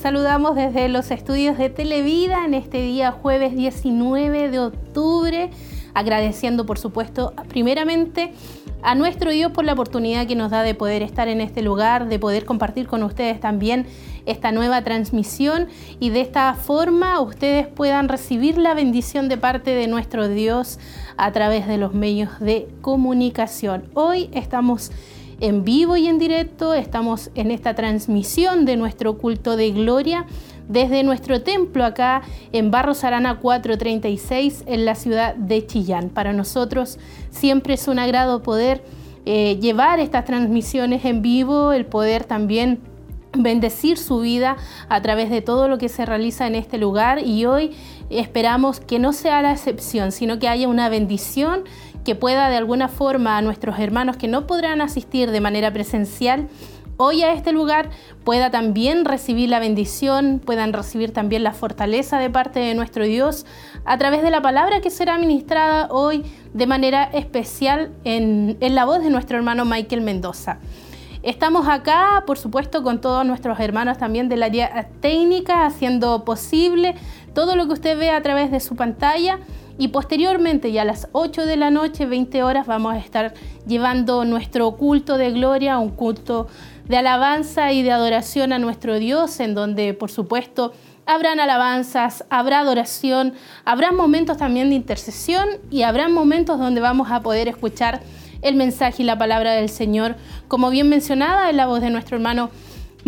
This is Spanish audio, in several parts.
Saludamos desde los estudios de Televida en este día jueves 19 de octubre, agradeciendo por supuesto primeramente a nuestro Dios por la oportunidad que nos da de poder estar en este lugar, de poder compartir con ustedes también esta nueva transmisión y de esta forma ustedes puedan recibir la bendición de parte de nuestro Dios a través de los medios de comunicación. Hoy estamos en vivo y en directo. Estamos en esta transmisión de nuestro culto de gloria desde nuestro templo acá en Barros Arana 436 en la ciudad de Chillán. Para nosotros siempre es un agrado poder eh, llevar estas transmisiones en vivo, el poder también bendecir su vida a través de todo lo que se realiza en este lugar y hoy esperamos que no sea la excepción, sino que haya una bendición que pueda de alguna forma a nuestros hermanos que no podrán asistir de manera presencial hoy a este lugar pueda también recibir la bendición, puedan recibir también la fortaleza de parte de nuestro Dios a través de la palabra que será ministrada hoy de manera especial en, en la voz de nuestro hermano Michael Mendoza. Estamos acá, por supuesto, con todos nuestros hermanos también del área técnica, haciendo posible todo lo que usted ve a través de su pantalla y posteriormente, ya a las 8 de la noche, 20 horas, vamos a estar llevando nuestro culto de gloria, un culto de alabanza y de adoración a nuestro Dios, en donde, por supuesto, habrán alabanzas, habrá adoración, habrá momentos también de intercesión y habrá momentos donde vamos a poder escuchar el mensaje y la palabra del Señor, como bien mencionada en la voz de nuestro hermano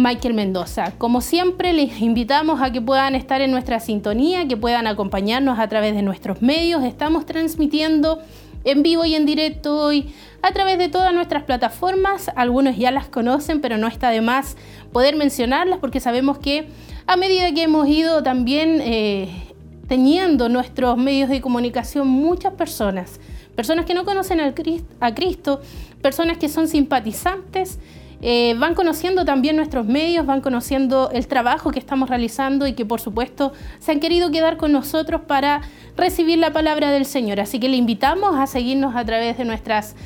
Michael Mendoza. Como siempre, les invitamos a que puedan estar en nuestra sintonía, que puedan acompañarnos a través de nuestros medios. Estamos transmitiendo en vivo y en directo hoy a través de todas nuestras plataformas. Algunos ya las conocen, pero no está de más poder mencionarlas porque sabemos que a medida que hemos ido también eh, teniendo nuestros medios de comunicación, muchas personas, personas que no conocen a Cristo, personas que son simpatizantes, eh, van conociendo también nuestros medios, van conociendo el trabajo que estamos realizando y que por supuesto se han querido quedar con nosotros para recibir la palabra del Señor. Así que le invitamos a seguirnos a través de nuestras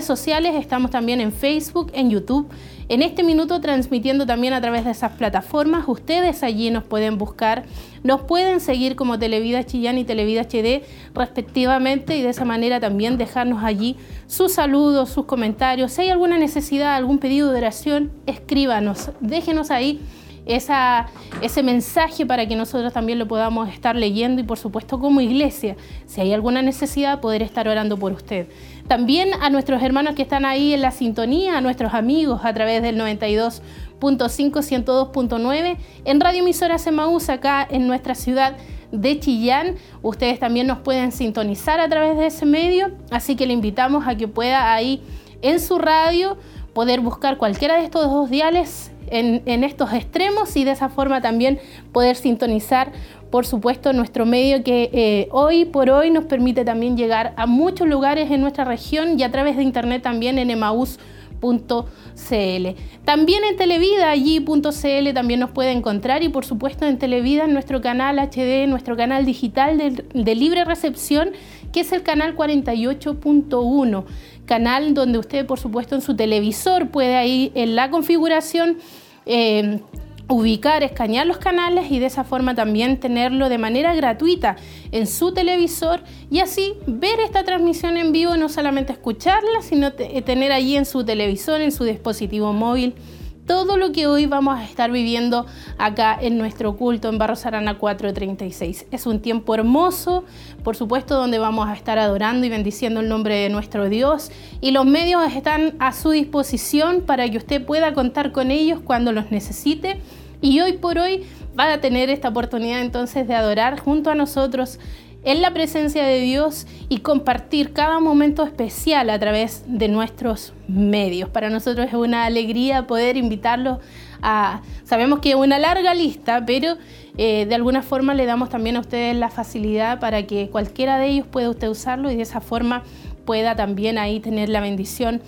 sociales, estamos también en Facebook, en YouTube. En este minuto transmitiendo también a través de esas plataformas, ustedes allí nos pueden buscar, nos pueden seguir como Televida Chillán y Televida HD respectivamente y de esa manera también dejarnos allí sus saludos, sus comentarios. Si hay alguna necesidad, algún pedido de oración, escríbanos, déjenos ahí esa, ese mensaje para que nosotros también lo podamos estar leyendo y por supuesto como iglesia, si hay alguna necesidad, poder estar orando por usted. También a nuestros hermanos que están ahí en la sintonía, a nuestros amigos a través del 92.5, 102.9, en Radio Emisora Semaús acá en nuestra ciudad de Chillán. Ustedes también nos pueden sintonizar a través de ese medio, así que le invitamos a que pueda ahí en su radio poder buscar cualquiera de estos dos diales en, estos extremos y de esa forma también poder sintonizar, por supuesto, nuestro medio que eh, hoy por hoy nos permite también llegar a muchos lugares en nuestra región y a través de internet también en emaús.cl. También en Televida, allí.cl también nos puede encontrar y por supuesto en Televida, en nuestro canal HD, nuestro canal digital de, de libre recepción, que es el canal 48.1 canal donde usted, por supuesto, en su televisor puede ahí en la configuración eh, ubicar, escanear los canales y de esa forma también tenerlo de manera gratuita en su televisor y así ver esta transmisión en vivo, no solamente escucharla, sino tener allí en su televisor, en su dispositivo móvil todo lo que hoy vamos a estar viviendo acá en nuestro culto en Barros Arana 436. Es un tiempo hermoso, por supuesto, donde vamos a estar adorando y bendiciendo el nombre de nuestro Dios y los medios están a su disposición para que usted pueda contar con ellos cuando los necesite. Y hoy por hoy va a tener esta oportunidad entonces de adorar junto a nosotros en la presencia de Dios y compartir cada momento especial a través de nuestros medios. Para nosotros es una alegría poder invitarlos a, sabemos que es una larga lista, pero eh, de alguna forma le damos también a ustedes la facilidad para que cualquiera de ellos pueda usted usarlo y de esa forma pueda también ahí tener la bendición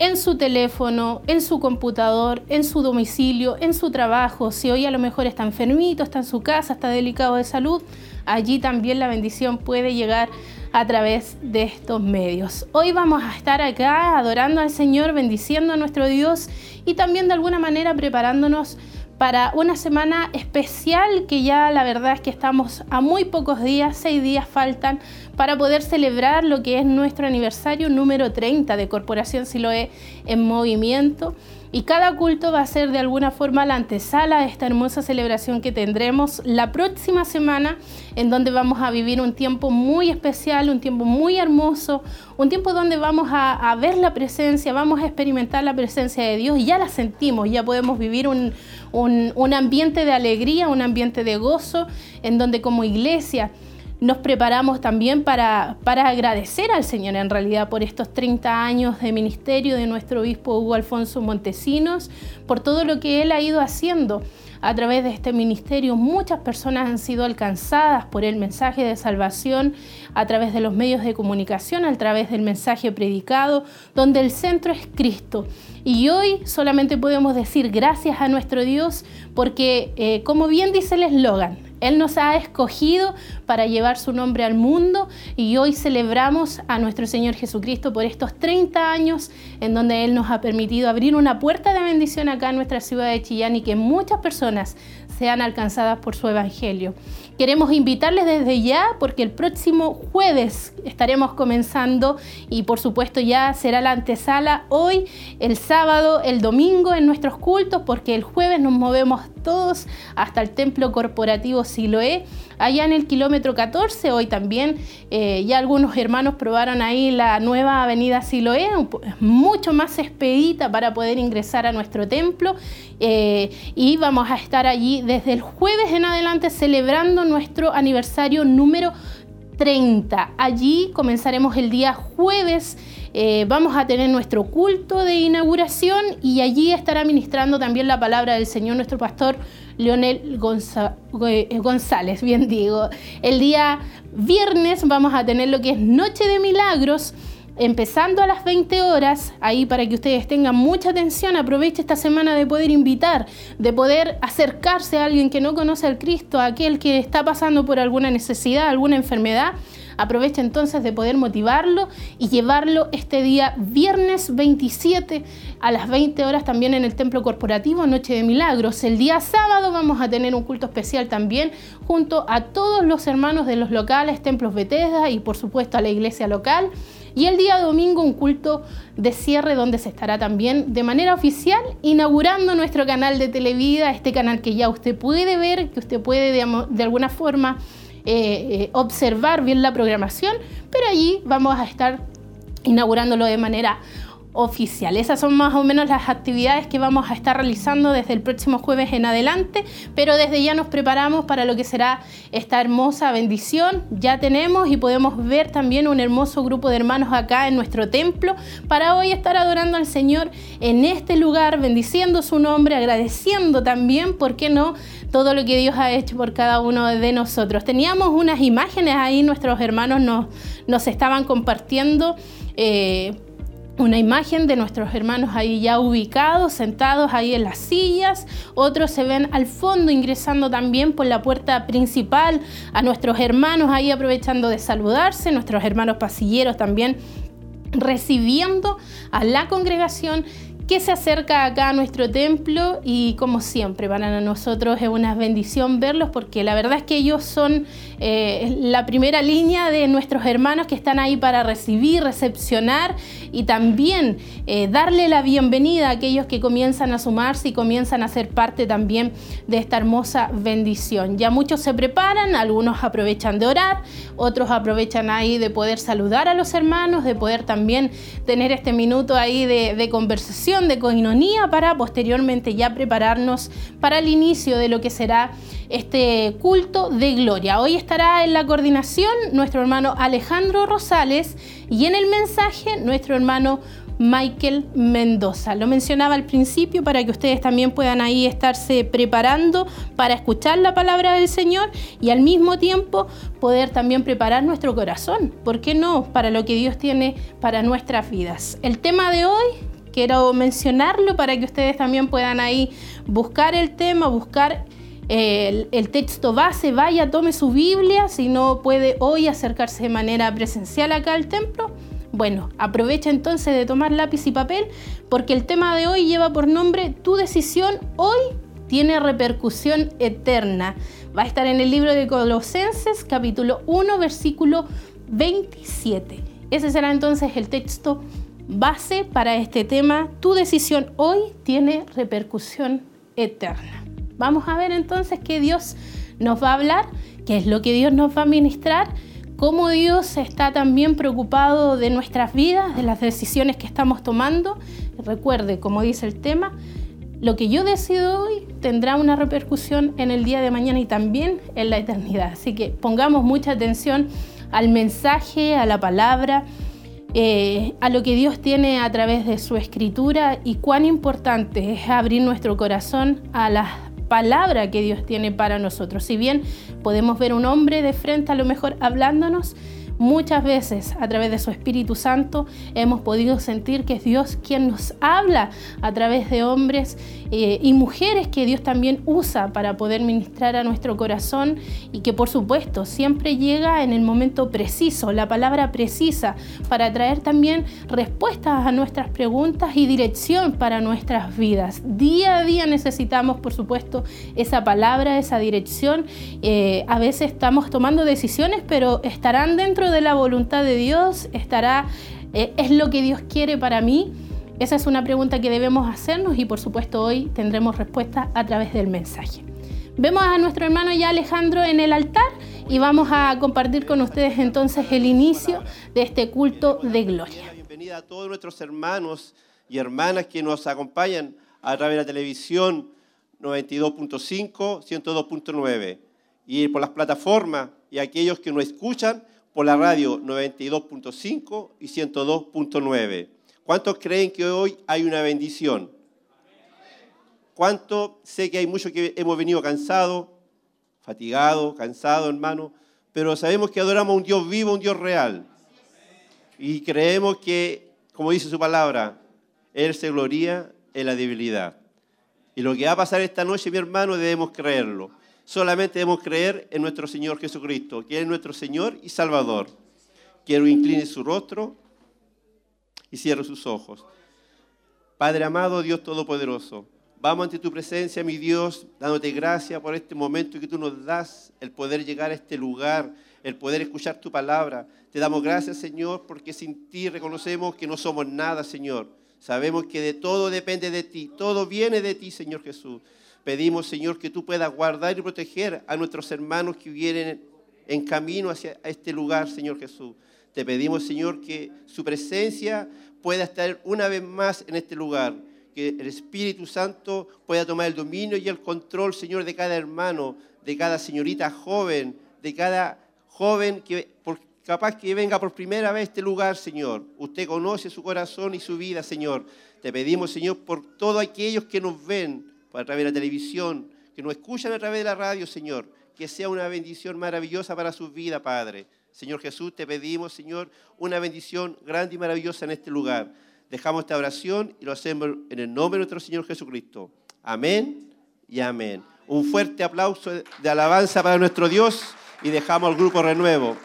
en su teléfono, en su computador, en su domicilio, en su trabajo. Si hoy a lo mejor está enfermito, está en su casa, está delicado de salud, allí también la bendición puede llegar a través de estos medios. Hoy vamos a estar acá adorando al Señor, bendiciendo a nuestro Dios y también de alguna manera preparándonos para una semana especial que ya la verdad es que estamos a muy pocos días, seis días faltan para poder celebrar lo que es nuestro aniversario número 30 de Corporación Siloé en movimiento. Y cada culto va a ser de alguna forma la antesala de esta hermosa celebración que tendremos la próxima semana, en donde vamos a vivir un tiempo muy especial, un tiempo muy hermoso, un tiempo donde vamos a, ver la presencia, vamos a experimentar la presencia de Dios y ya la sentimos, ya podemos vivir un, un ambiente de alegría, un ambiente de gozo, en donde como iglesia nos preparamos también para, para, agradecer al Señor en realidad por estos 30 años de ministerio de nuestro obispo Hugo Alfonso Montesinos, por todo lo que él ha ido haciendo a través de este ministerio. Muchas personas han sido alcanzadas por el mensaje de salvación a través de los medios de comunicación, a través del mensaje predicado, donde el centro es Cristo. Y hoy solamente podemos decir gracias a nuestro Dios porque, eh, como bien dice el eslogan, él nos ha escogido para llevar su nombre al mundo y hoy celebramos a nuestro Señor Jesucristo por estos 30 años en donde Él nos ha permitido abrir una puerta de bendición acá en nuestra ciudad de Chillán y que muchas personas sean alcanzadas por su Evangelio. Queremos invitarles desde ya porque el próximo jueves estaremos comenzando y por supuesto ya será la antesala hoy, el sábado, el domingo en nuestros cultos porque el jueves nos movemos todos hasta el templo corporativo Siloé allá en el kilómetro 14. Hoy también eh, ya algunos hermanos probaron ahí la nueva avenida Siloé, mucho más expedita para poder ingresar a nuestro templo. Eh, y vamos a estar allí desde el jueves en adelante celebrando nuestro aniversario número 30. Allí comenzaremos el día jueves. Eh, vamos a tener nuestro culto de inauguración y allí estará ministrando también la palabra del Señor nuestro pastor Leonel eh, González, bien digo. El día viernes vamos a tener lo que es Noche de Milagros empezando a las 20 horas, ahí para que ustedes tengan mucha atención, aproveche esta semana de poder invitar, de poder acercarse a alguien que no conoce al Cristo, a aquel que está pasando por alguna necesidad, alguna enfermedad. Aproveche entonces de poder motivarlo y llevarlo este día viernes 27 a las 20 horas también en el Templo Corporativo Noche de Milagros. El día sábado vamos a tener un culto especial también junto a todos los hermanos de los locales, Templos Bethesda y por supuesto a la iglesia local. Y el día domingo un culto de cierre donde se estará también de manera oficial inaugurando nuestro canal de Televida, este canal que ya usted puede ver, que usted puede de, alguna forma eh, eh, observar bien la programación, pero allí vamos a estar inaugurándolo de manera oficial. Esas son más o menos las actividades que vamos a estar realizando desde el próximo jueves en adelante, pero desde ya nos preparamos para lo que será esta hermosa bendición. Ya tenemos y podemos ver también un hermoso grupo de hermanos acá en nuestro templo para hoy estar adorando al Señor en este lugar, bendiciendo su nombre, agradeciendo también, ¿por qué no? Todo lo que Dios ha hecho por cada uno de nosotros. Teníamos unas imágenes ahí, nuestros hermanos nos, nos estaban compartiendo eh, una imagen de nuestros hermanos ahí ya ubicados, sentados ahí en las sillas. Otros se ven al fondo ingresando también por la puerta principal a nuestros hermanos ahí aprovechando de saludarse, nuestros hermanos pasilleros también recibiendo a la congregación que se acerca acá a nuestro templo y como siempre para nosotros es una bendición verlos porque la verdad es que ellos son eh, la primera línea de nuestros hermanos que están ahí para recibir, recepcionar y también eh, darle la bienvenida a aquellos que comienzan a sumarse y comienzan a ser parte también de esta hermosa bendición. Ya muchos se preparan, algunos aprovechan de orar, otros aprovechan ahí de poder saludar a los hermanos, de poder también tener este minuto ahí de conversación de coinonía para posteriormente ya prepararnos para el inicio de lo que será este culto de gloria. Hoy estará en la coordinación nuestro hermano Alejandro Rosales y en el mensaje nuestro hermano Michael Mendoza. Lo mencionaba al principio para que ustedes también puedan ahí estarse preparando para escuchar la palabra del Señor y al mismo tiempo poder también preparar nuestro corazón, ¿por qué no? Para lo que Dios tiene para nuestras vidas. El tema de hoy quiero mencionarlo para que ustedes también puedan ahí buscar el tema, buscar el, texto base, vaya, tome su Biblia, si no puede hoy acercarse de manera presencial acá al templo. Bueno, aprovecha entonces de tomar lápiz y papel porque el tema de hoy lleva por nombre Tu decisión hoy tiene repercusión eterna. Va a estar en el libro de Colosenses capítulo 1 versículo 27. Ese será entonces el texto base para este tema. Tu decisión hoy tiene repercusión eterna. Vamos a ver entonces qué Dios nos va a hablar, qué es lo que Dios nos va a ministrar, cómo Dios está también preocupado de nuestras vidas, de las decisiones que estamos tomando. Recuerde, como dice el tema, lo que yo decido hoy tendrá una repercusión en el día de mañana y también en la eternidad. Así que pongamos mucha atención al mensaje, a la palabra, eh, a lo que Dios tiene a través de su escritura y cuán importante es abrir nuestro corazón a la palabra que Dios tiene para nosotros. Si bien podemos ver un hombre de frente a lo mejor hablándonos, Muchas veces a través de su Espíritu Santo hemos podido sentir que es Dios quien nos habla a través de hombres eh, y mujeres que Dios también usa para poder ministrar a nuestro corazón y que por supuesto siempre llega en el momento preciso, la palabra precisa, para traer también respuestas a nuestras preguntas y dirección para nuestras vidas. Día a día necesitamos por supuesto esa palabra, esa dirección. Eh, a veces estamos tomando decisiones, pero estarán dentro de la voluntad de Dios? ¿Estará, eh, es lo que Dios quiere para mí? Esa es una pregunta que debemos hacernos y por supuesto hoy tendremos respuesta a través del mensaje. Vemos a nuestro hermano ya Alejandro en el altar y vamos a compartir con ustedes entonces el inicio de este culto de gloria. Bienvenida a todos nuestros hermanos y hermanas que nos acompañan a través de la televisión 92.5, 102.9 y por las plataformas y aquellos que nos escuchan por la radio 92.5 y 102.9. ¿Cuántos creen que hoy hay una bendición? ¿Cuántos? Sé que hay muchos que hemos venido cansados, fatigados, cansados, hermano, pero sabemos que adoramos a un Dios vivo, un Dios real. Y creemos que, como dice su palabra, Él se gloria en la debilidad. Y lo que va a pasar esta noche, mi hermano, debemos creerlo solamente debemos creer en nuestro Señor Jesucristo, que es nuestro Señor y Salvador. Quiero incline su rostro y cierre sus ojos. Padre amado, Dios Todopoderoso, vamos ante tu presencia, mi Dios, dándote gracias por este momento que tú nos das, el poder llegar a este lugar, el poder escuchar tu palabra. Te damos gracias, Señor, porque sin ti reconocemos que no somos nada, Señor. Sabemos que de todo depende de ti, todo viene de ti, Señor Jesús. Pedimos, Señor, que tú puedas guardar y proteger a nuestros hermanos que vienen en camino hacia este lugar, Señor Jesús. Te pedimos, Señor, que su presencia pueda estar una vez más en este lugar, que el Espíritu Santo pueda tomar el dominio y el control, Señor, de cada hermano, de cada señorita joven, de cada joven que capaz que venga por primera vez a este lugar, Señor. Usted conoce su corazón y su vida, Señor. Te pedimos, Señor, por todos aquellos que nos ven, a través de la televisión, que nos escuchan a través de la radio, Señor. Que sea una bendición maravillosa para su vida, Padre. Señor Jesús, te pedimos, Señor, una bendición grande y maravillosa en este lugar. Dejamos esta oración y lo hacemos en el nombre de nuestro Señor Jesucristo. Amén y amén. Un fuerte aplauso de alabanza para nuestro Dios y dejamos al grupo renuevo.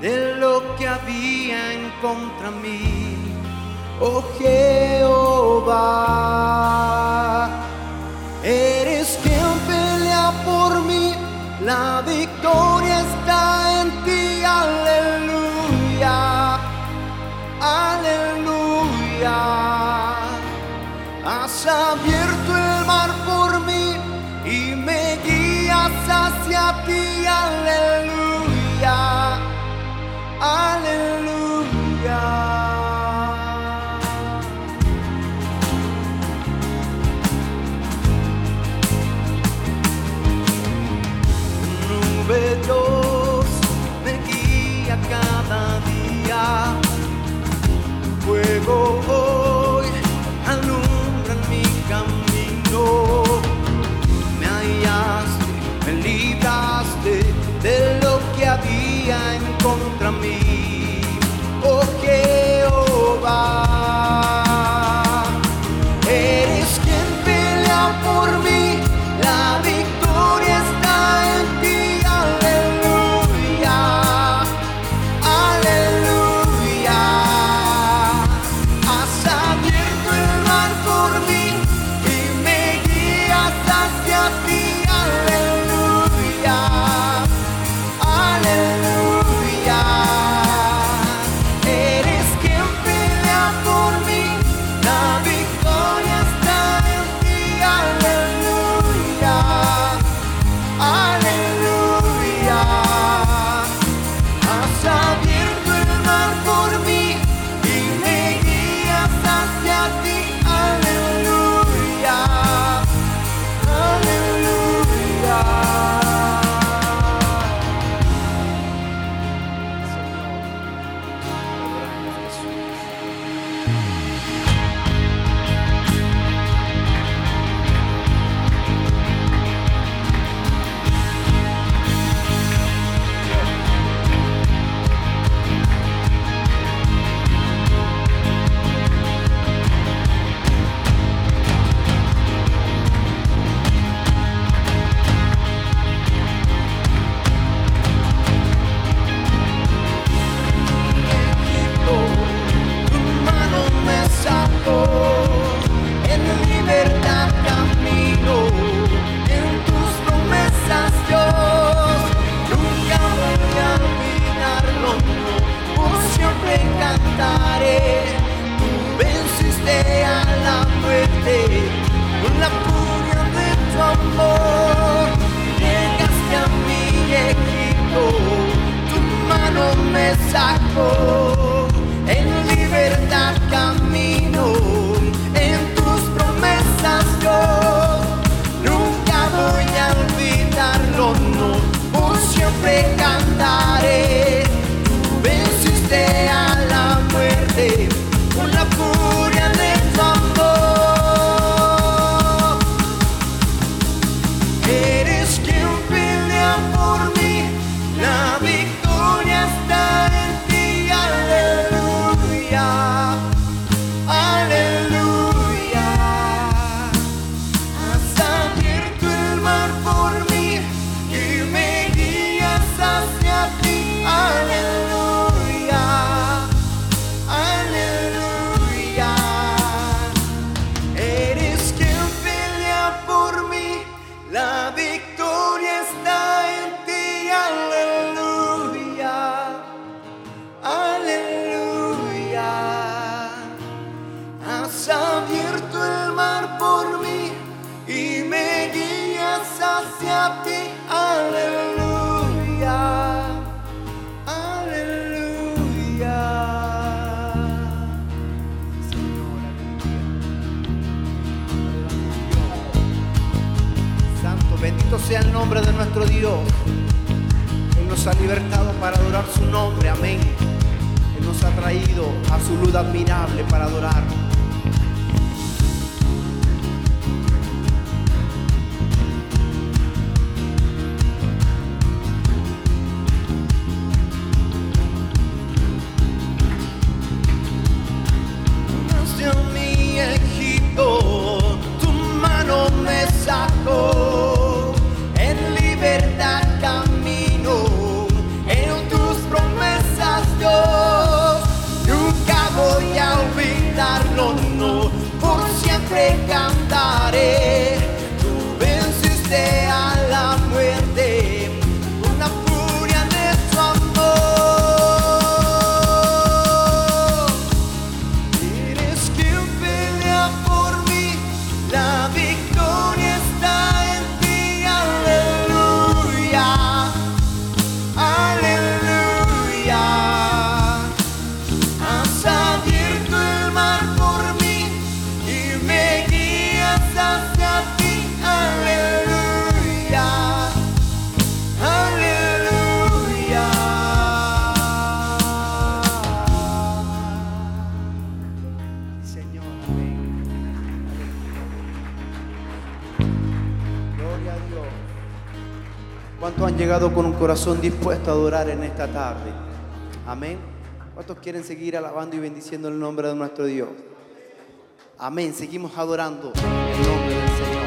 De lo que había en contra mí, oh Jehová. sea el nombre de nuestro Dios. Él nos ha libertado para adorar su nombre, amén. Él nos ha traído a su luz admirable para adorar corazón dispuesto a adorar en esta tarde? Amén. ¿Cuántos quieren seguir alabando y bendiciendo el nombre de nuestro Dios? Amén. Seguimos adorando el nombre del Señor.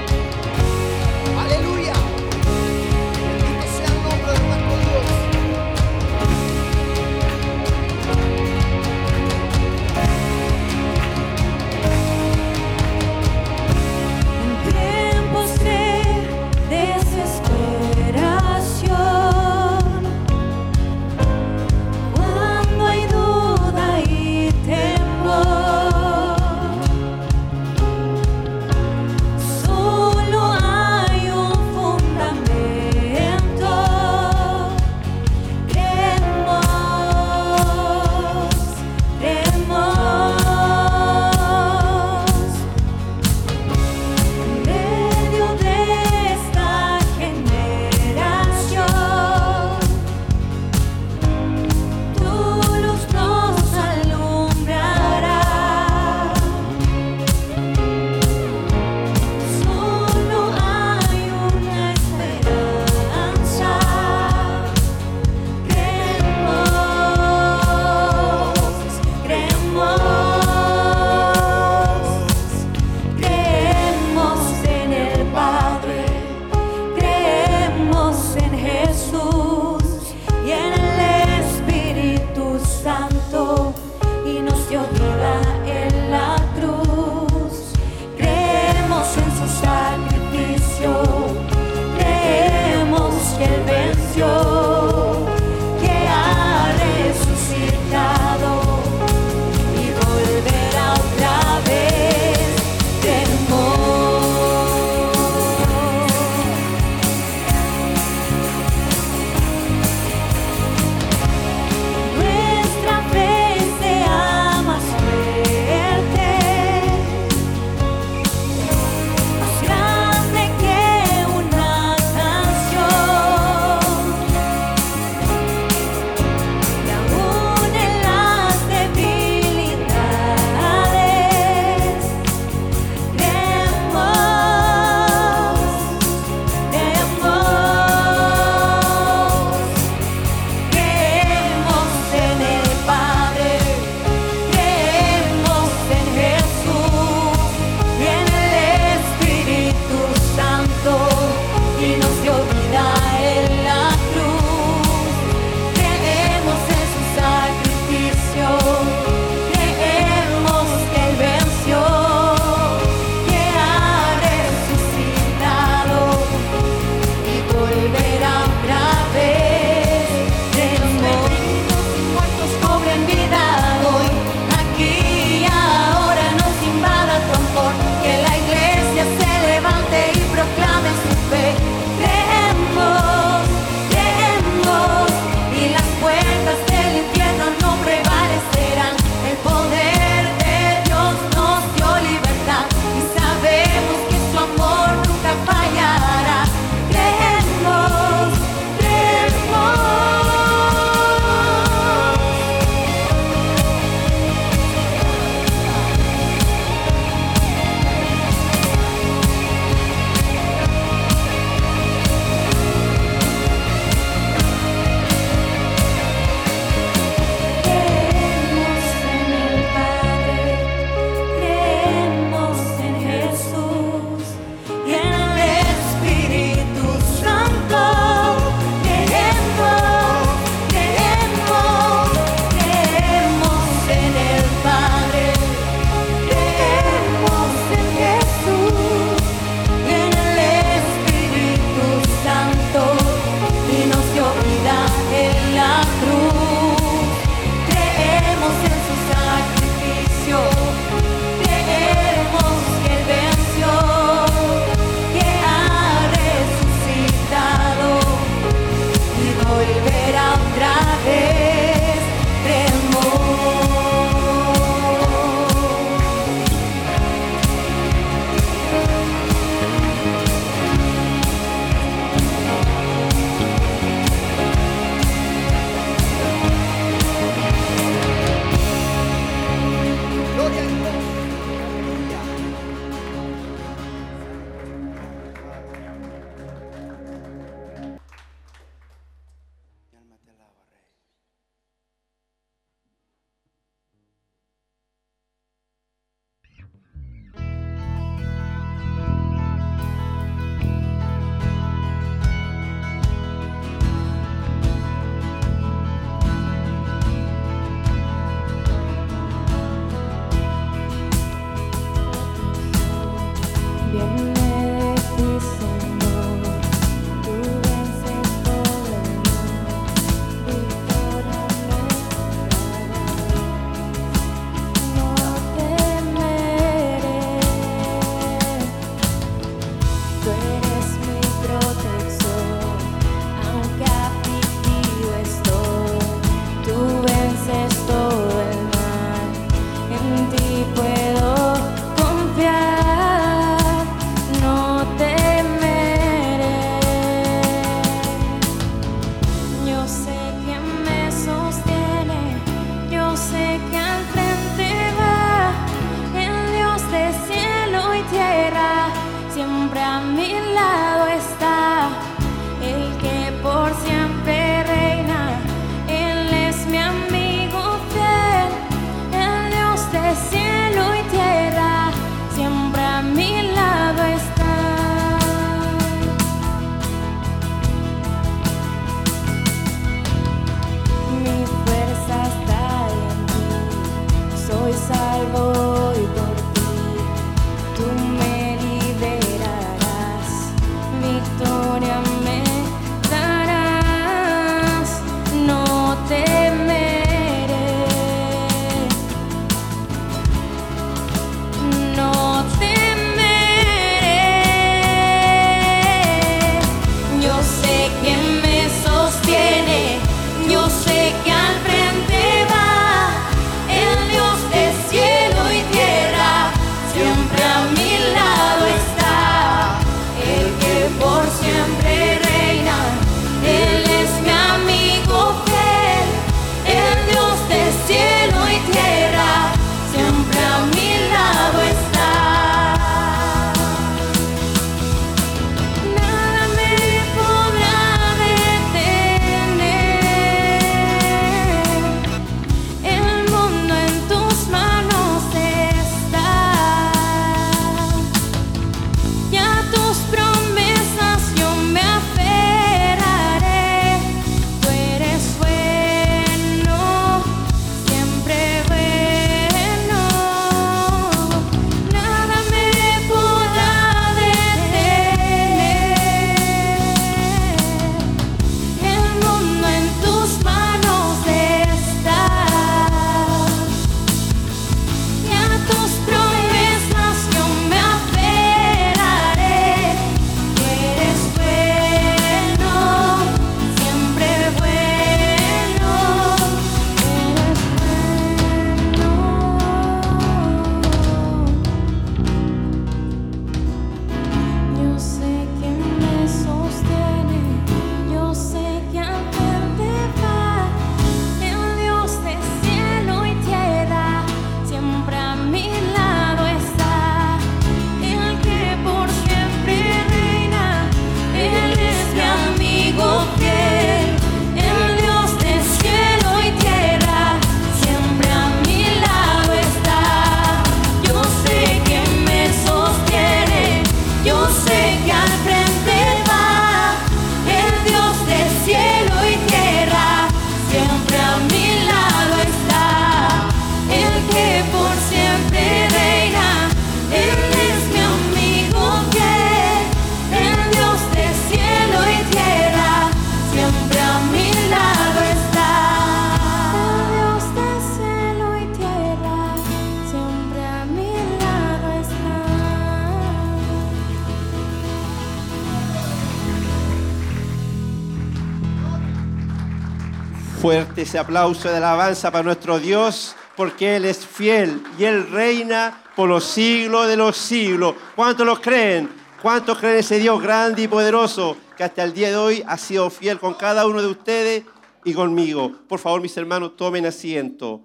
Ese aplauso de alabanza para nuestro Dios, porque Él es fiel y Él reina por los siglos de los siglos. ¿Cuántos lo creen? ¿Cuántos creen ese Dios grande y poderoso que hasta el día de hoy ha sido fiel con cada uno de ustedes y conmigo? Por favor, mis hermanos, tomen asiento.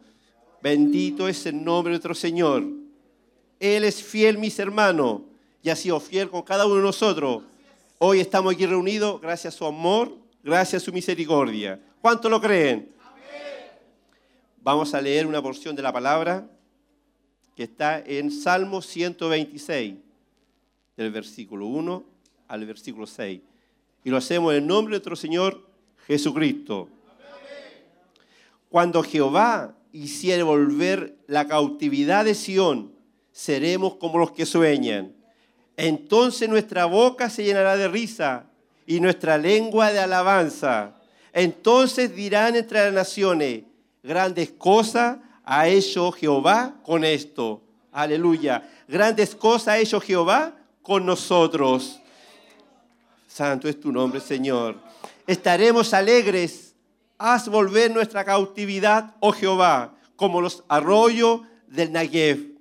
Bendito es el nombre de nuestro Señor. Él es fiel, mis hermanos, y ha sido fiel con cada uno de nosotros. Hoy estamos aquí reunidos gracias a su amor, gracias a su misericordia. ¿Cuántos lo creen? Vamos a leer una porción de la palabra que está en Salmo 126, del versículo 1 al versículo 6. Y lo hacemos en el nombre de nuestro Señor Jesucristo. Cuando Jehová hiciere volver la cautividad de Sión, seremos como los que sueñan. Entonces nuestra boca se llenará de risa y nuestra lengua de alabanza. Entonces dirán entre las naciones, grandes cosas ha hecho Jehová con esto. Aleluya. Grandes cosas ha hecho Jehová con nosotros. Santo es tu nombre, Señor. Estaremos alegres. Haz volver nuestra cautividad, oh Jehová, como los arroyos del Negev.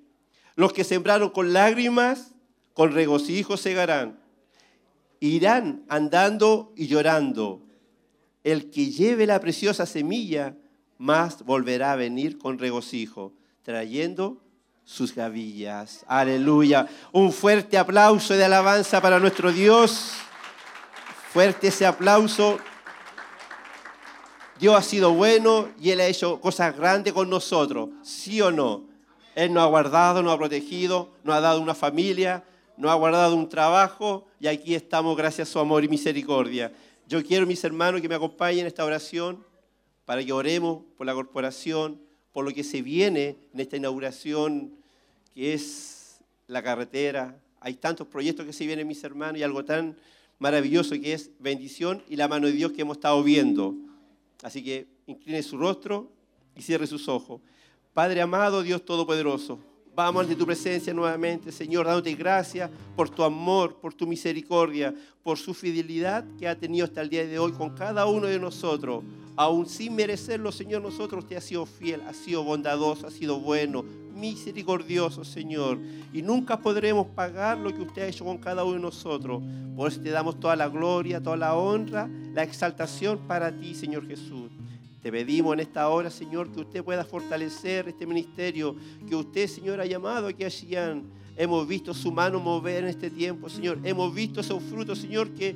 Los que sembraron con lágrimas, con regocijo segarán. Irán andando y llorando. El que lleve la preciosa semilla, más volverá a venir con regocijo, trayendo sus gavillas. Aleluya. Un fuerte aplauso de alabanza para nuestro Dios. Fuerte ese aplauso. Dios ha sido bueno y Él ha hecho cosas grandes con nosotros, ¿sí o no? Él nos ha guardado, nos ha protegido, nos ha dado una familia, nos ha guardado un trabajo y aquí estamos gracias a su amor y misericordia. Yo quiero, mis hermanos, que me acompañen en esta oración para que oremos por la corporación, por lo que se viene en esta inauguración, que es la carretera. Hay tantos proyectos que se vienen, mis hermanos, y algo tan maravilloso que es bendición y la mano de Dios que hemos estado viendo. Así que incline su rostro y cierre sus ojos. Padre amado, Dios Todopoderoso, vamos ante tu presencia nuevamente, Señor, dándote gracias por tu amor, por tu misericordia, por su fidelidad que ha tenido hasta el día de hoy con cada uno de nosotros. Aún sin merecerlo, Señor, nosotros te has sido fiel, has sido bondadoso, has sido bueno, misericordioso, Señor. Y nunca podremos pagar lo que usted ha hecho con cada uno de nosotros. Por eso te damos toda la gloria, toda la honra, la exaltación para ti, Señor Jesús. Te pedimos en esta hora, Señor, que usted pueda fortalecer este ministerio, que usted, Señor, ha llamado aquí a. Hemos visto su mano mover en este tiempo, Señor. Hemos visto esos frutos, Señor, que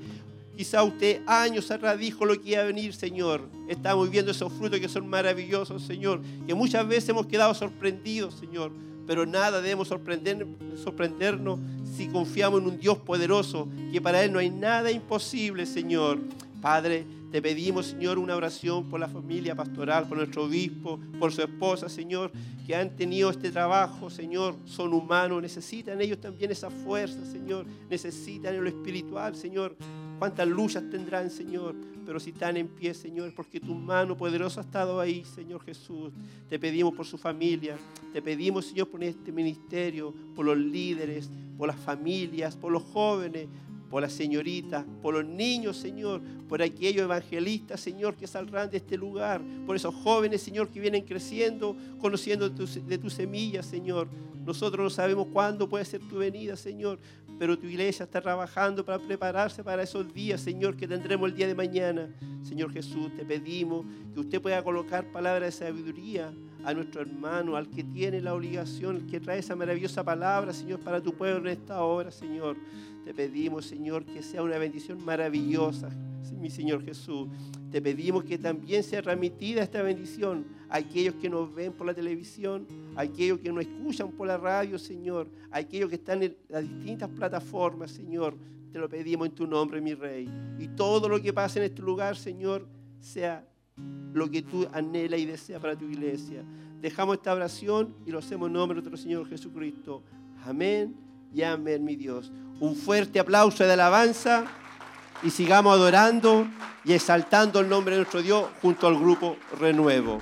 quizá usted años atrás dijo lo que iba a venir, Señor. Estamos viendo esos frutos que son maravillosos, Señor. Que muchas veces hemos quedado sorprendidos, Señor. Pero nada debemos sorprender, sorprendernos si confiamos en un Dios poderoso, que para Él no hay nada imposible, Señor. Padre, te pedimos, Señor, una oración por la familia pastoral, por nuestro obispo, por su esposa, Señor, que han tenido este trabajo, Señor, son humanos, necesitan ellos también esa fuerza, Señor, necesitan lo espiritual, Señor. Cuántas luchas tendrán, Señor, pero si están en pie, Señor, porque tu mano poderosa ha estado ahí, Señor Jesús. Te pedimos por su familia, te pedimos, Señor, por este ministerio, por los líderes, por las familias, por los jóvenes, por las señoritas, por los niños, Señor, por aquellos evangelistas, Señor, que saldrán de este lugar, por esos jóvenes, Señor, que vienen creciendo, conociendo de tu, de tu semilla, Señor. Nosotros no sabemos cuándo puede ser tu venida, Señor, pero tu iglesia está trabajando para prepararse para esos días, Señor, que tendremos el día de mañana. Señor Jesús, te pedimos que usted pueda colocar palabras de sabiduría a nuestro hermano, al que tiene la obligación, el que trae esa maravillosa palabra, Señor, para tu pueblo en esta hora, Señor. Te pedimos, Señor, que sea una bendición maravillosa, mi Señor Jesús. Te pedimos que también sea remitida esta bendición a aquellos que nos ven por la televisión, a aquellos que nos escuchan por la radio, Señor, a aquellos que están en las distintas plataformas, Señor. Te lo pedimos en tu nombre, mi Rey. Y todo lo que pase en este lugar, Señor, sea lo que tú anhelas y deseas para tu iglesia. Dejamos esta oración y lo hacemos en nombre de nuestro Señor Jesucristo. Amén y amén, mi Dios. Un fuerte aplauso de alabanza y sigamos adorando y exaltando el nombre de nuestro Dios junto al grupo Renuevo.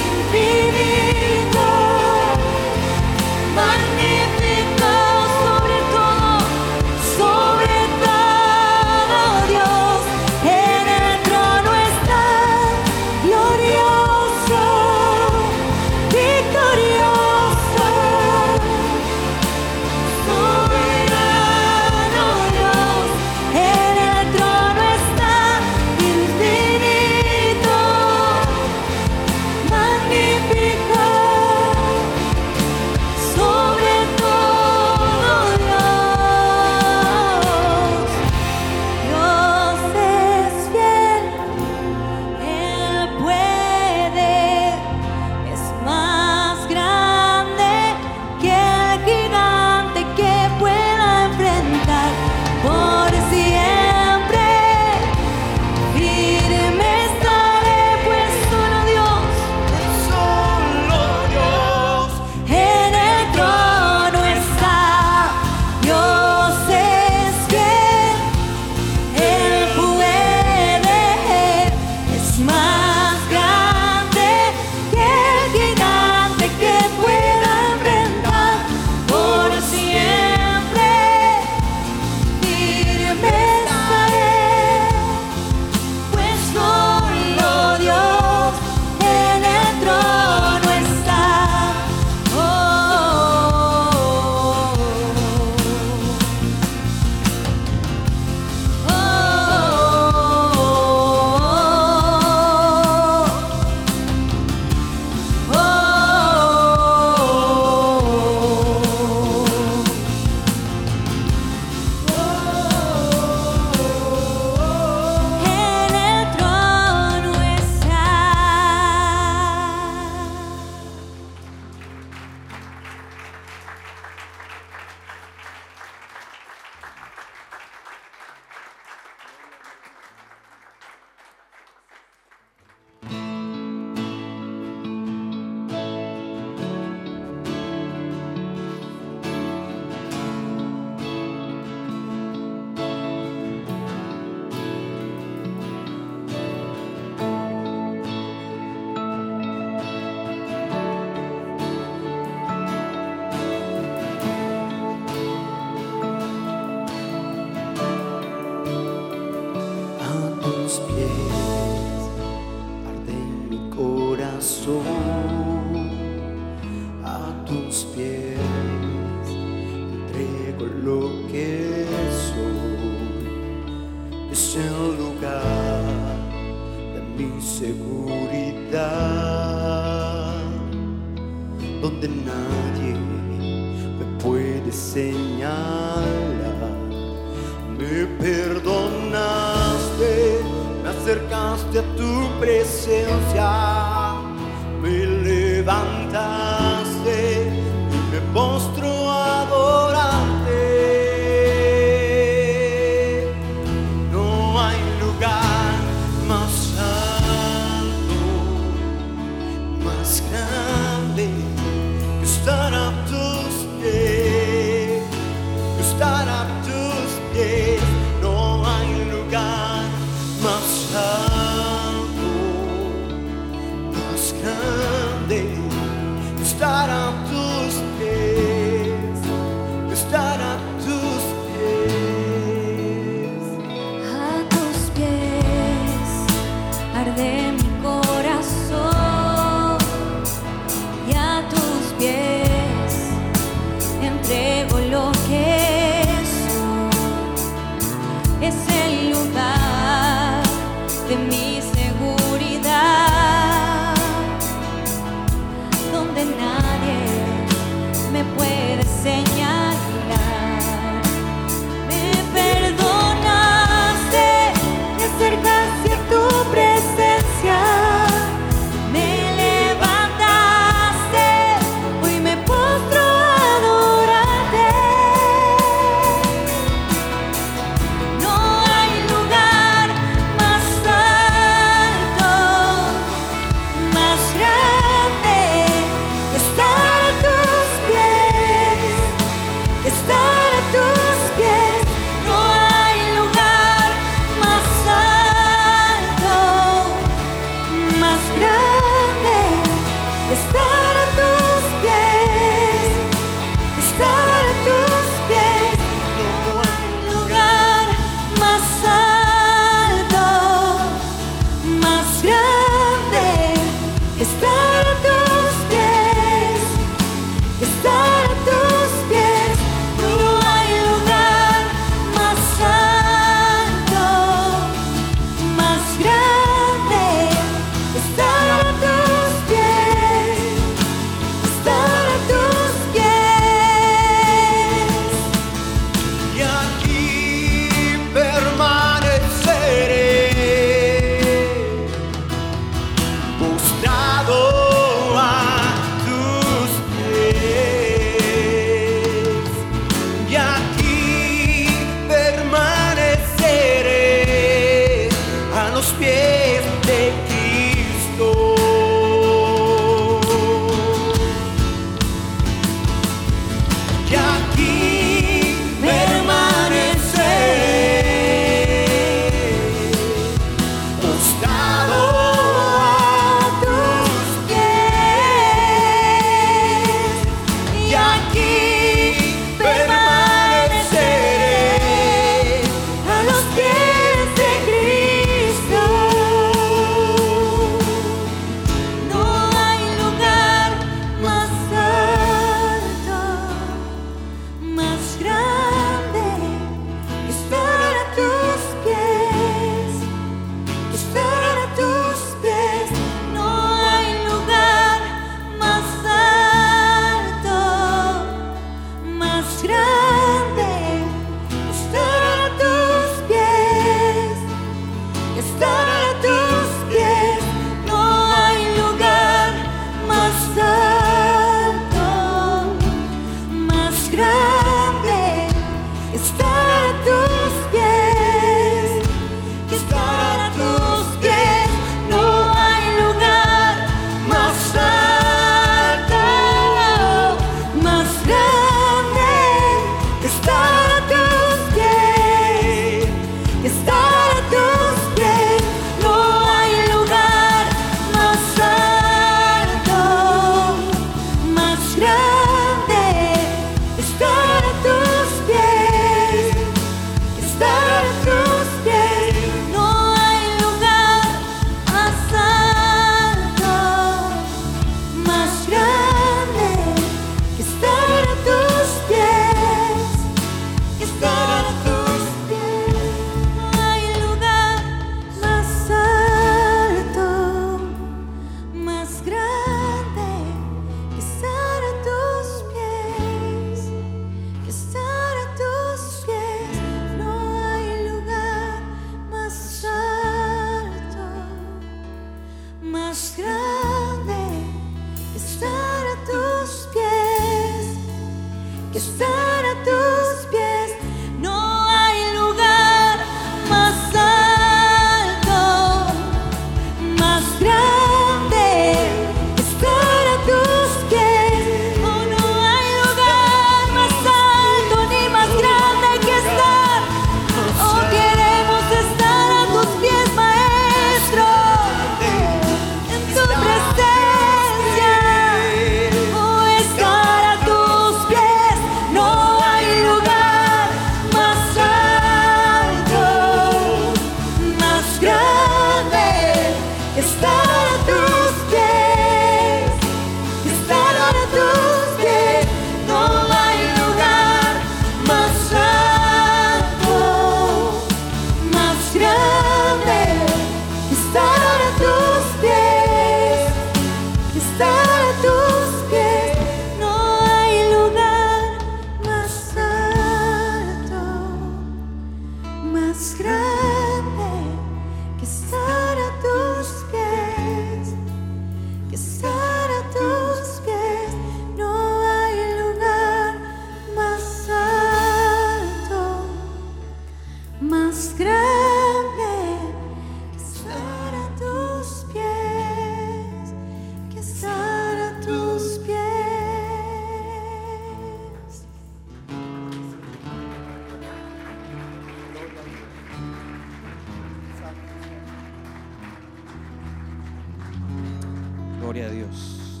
Gloria a Dios.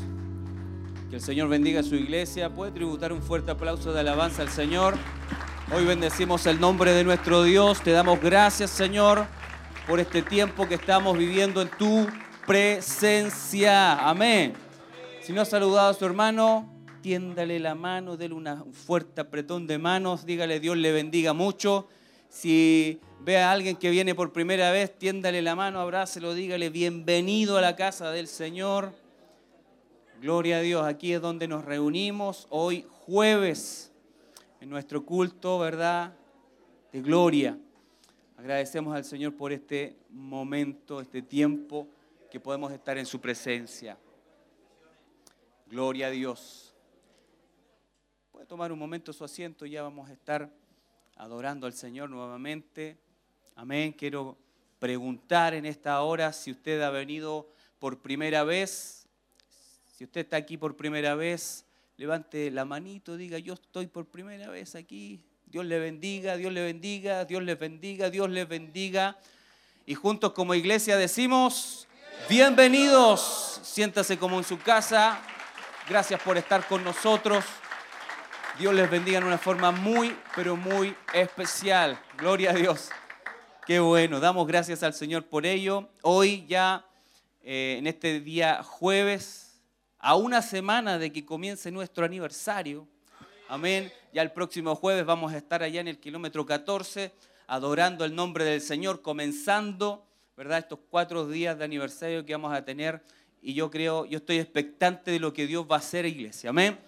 Que el Señor bendiga a su iglesia. Puede tributar un fuerte aplauso de alabanza al Señor. Hoy bendecimos el nombre de nuestro Dios. Te damos gracias, Señor, por este tiempo que estamos viviendo en tu presencia. Amén. Si no ha saludado a su hermano, tiéndale la mano, déle una- un fuerte apretón de manos, dígale Dios le bendiga mucho. Si ve a alguien que viene por primera vez, tiéndale la mano, abrácelo, dígale bienvenido a la casa del Señor. Gloria a Dios, aquí es donde nos reunimos hoy jueves en nuestro culto, ¿verdad? De gloria. Agradecemos al Señor por este momento, este tiempo que podemos estar en su presencia. Gloria a Dios. Puede tomar un momento su asiento, ya vamos a estar adorando al Señor nuevamente. Amén. Quiero preguntar en esta hora si usted ha venido por primera vez. Si usted está aquí por primera vez, levante la manito, diga, yo estoy por primera vez aquí. Dios le bendiga, Dios le bendiga, Dios les bendiga, Dios les bendiga. Y juntos como iglesia decimos, bienvenidos, siéntase como en su casa. Gracias por estar con nosotros. Dios les bendiga en una forma muy, pero muy especial. Gloria a Dios. Qué bueno, damos gracias al Señor por ello. Hoy ya, eh, en este día jueves, a una semana de que comience nuestro aniversario, amén, ya el próximo jueves vamos a estar allá en el kilómetro 14, adorando el nombre del Señor, comenzando, ¿verdad? Estos cuatro días de aniversario que vamos a tener. Y yo creo, yo estoy expectante de lo que Dios va a hacer, iglesia, amén.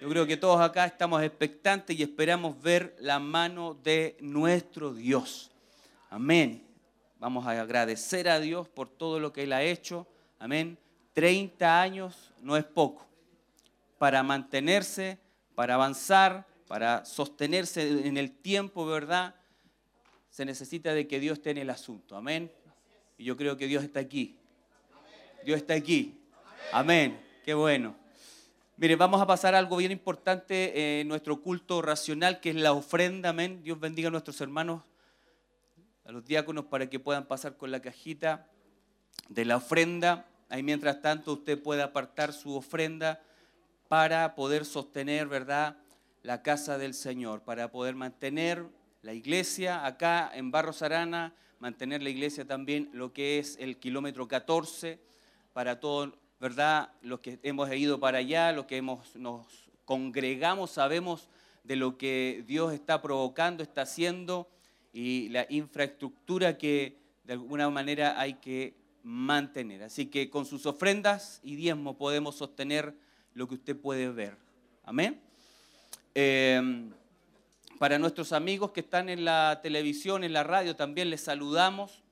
Yo creo que todos acá estamos expectantes y esperamos ver la mano de nuestro Dios. Amén. Vamos a agradecer a Dios por todo lo que Él ha hecho. Amén. 30 años no es poco. Para mantenerse, para avanzar, para sostenerse en el tiempo, ¿verdad? Se necesita de que Dios esté en el asunto. Amén. Y yo creo que Dios está aquí. Dios está aquí. Amén. Qué bueno. Mire, vamos a pasar a algo bien importante en nuestro culto racional, que es la ofrenda. Amén. Dios bendiga a nuestros hermanos, a los diáconos, para que puedan pasar con la cajita de la ofrenda. Ahí mientras tanto usted puede apartar su ofrenda para poder sostener, ¿verdad?, la casa del Señor, para poder mantener la iglesia acá en Barros Arana, mantener la iglesia también lo que es el kilómetro 14, para todos, ¿verdad?, los que hemos ido para allá, los que hemos, nos congregamos, sabemos de lo que Dios está provocando, está haciendo y la infraestructura que de alguna manera hay que mantener. Así que con sus ofrendas y diezmo podemos sostener lo que usted puede ver. Amén. Eh, para nuestros amigos que están en la televisión, en la radio, también les saludamos.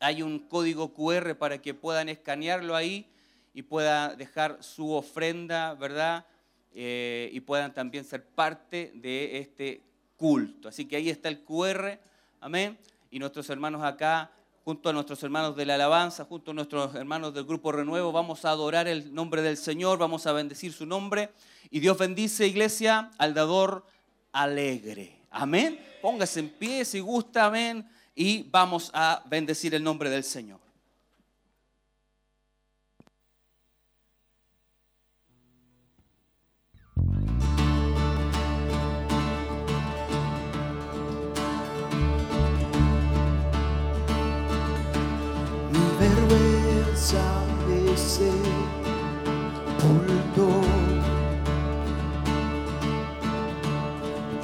Hay un código QR para que puedan escanearlo ahí y puedan dejar su ofrenda, ¿verdad? Eh, y puedan también ser parte de este culto. Así que ahí está el QR, amén. Y nuestros hermanos acá, junto a nuestros hermanos de la alabanza, junto a nuestros hermanos del grupo Renuevo, vamos a adorar el nombre del Señor, vamos a bendecir su nombre. Y Dios bendice, iglesia, al dador alegre. Amén. Póngase en pie si gusta, amén. Y vamos a bendecir el nombre del Señor. De ser pulto.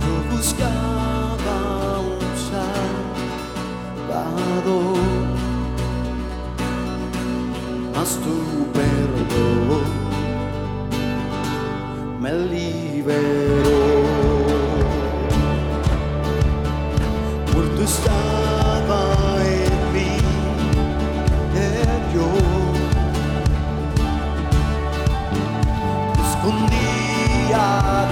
Yo buscaba un salvador, mas tu perdón me liberó. Muerto estaba God.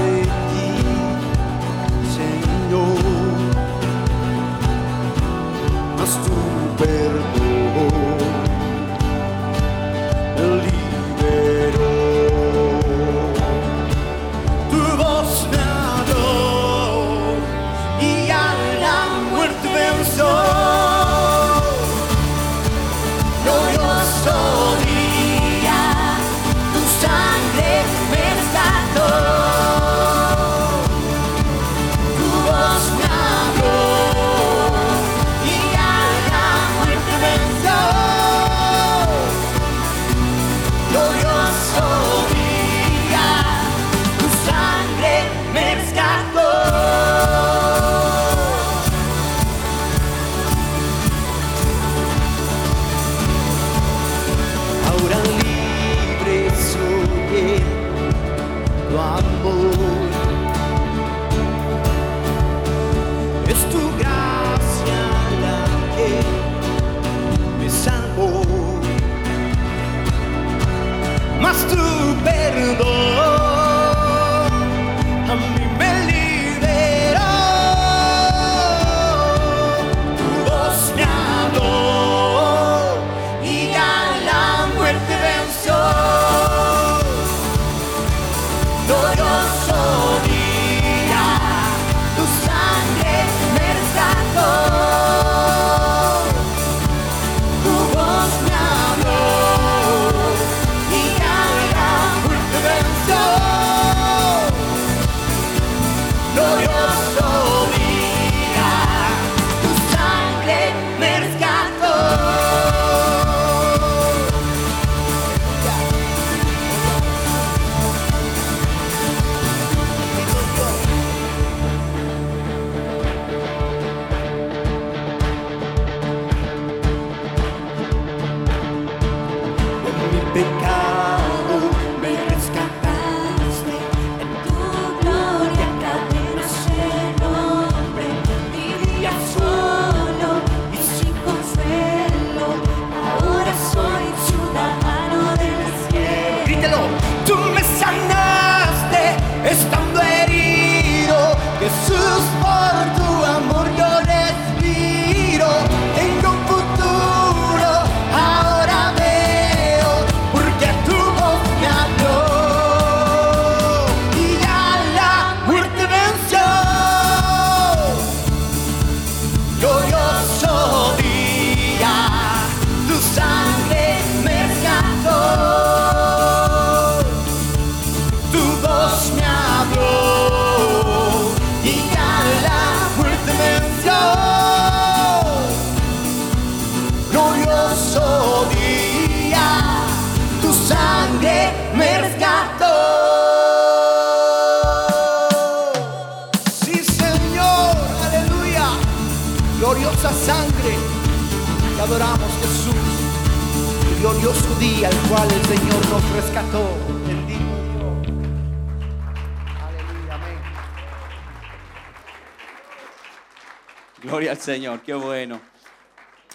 Señor, qué bueno.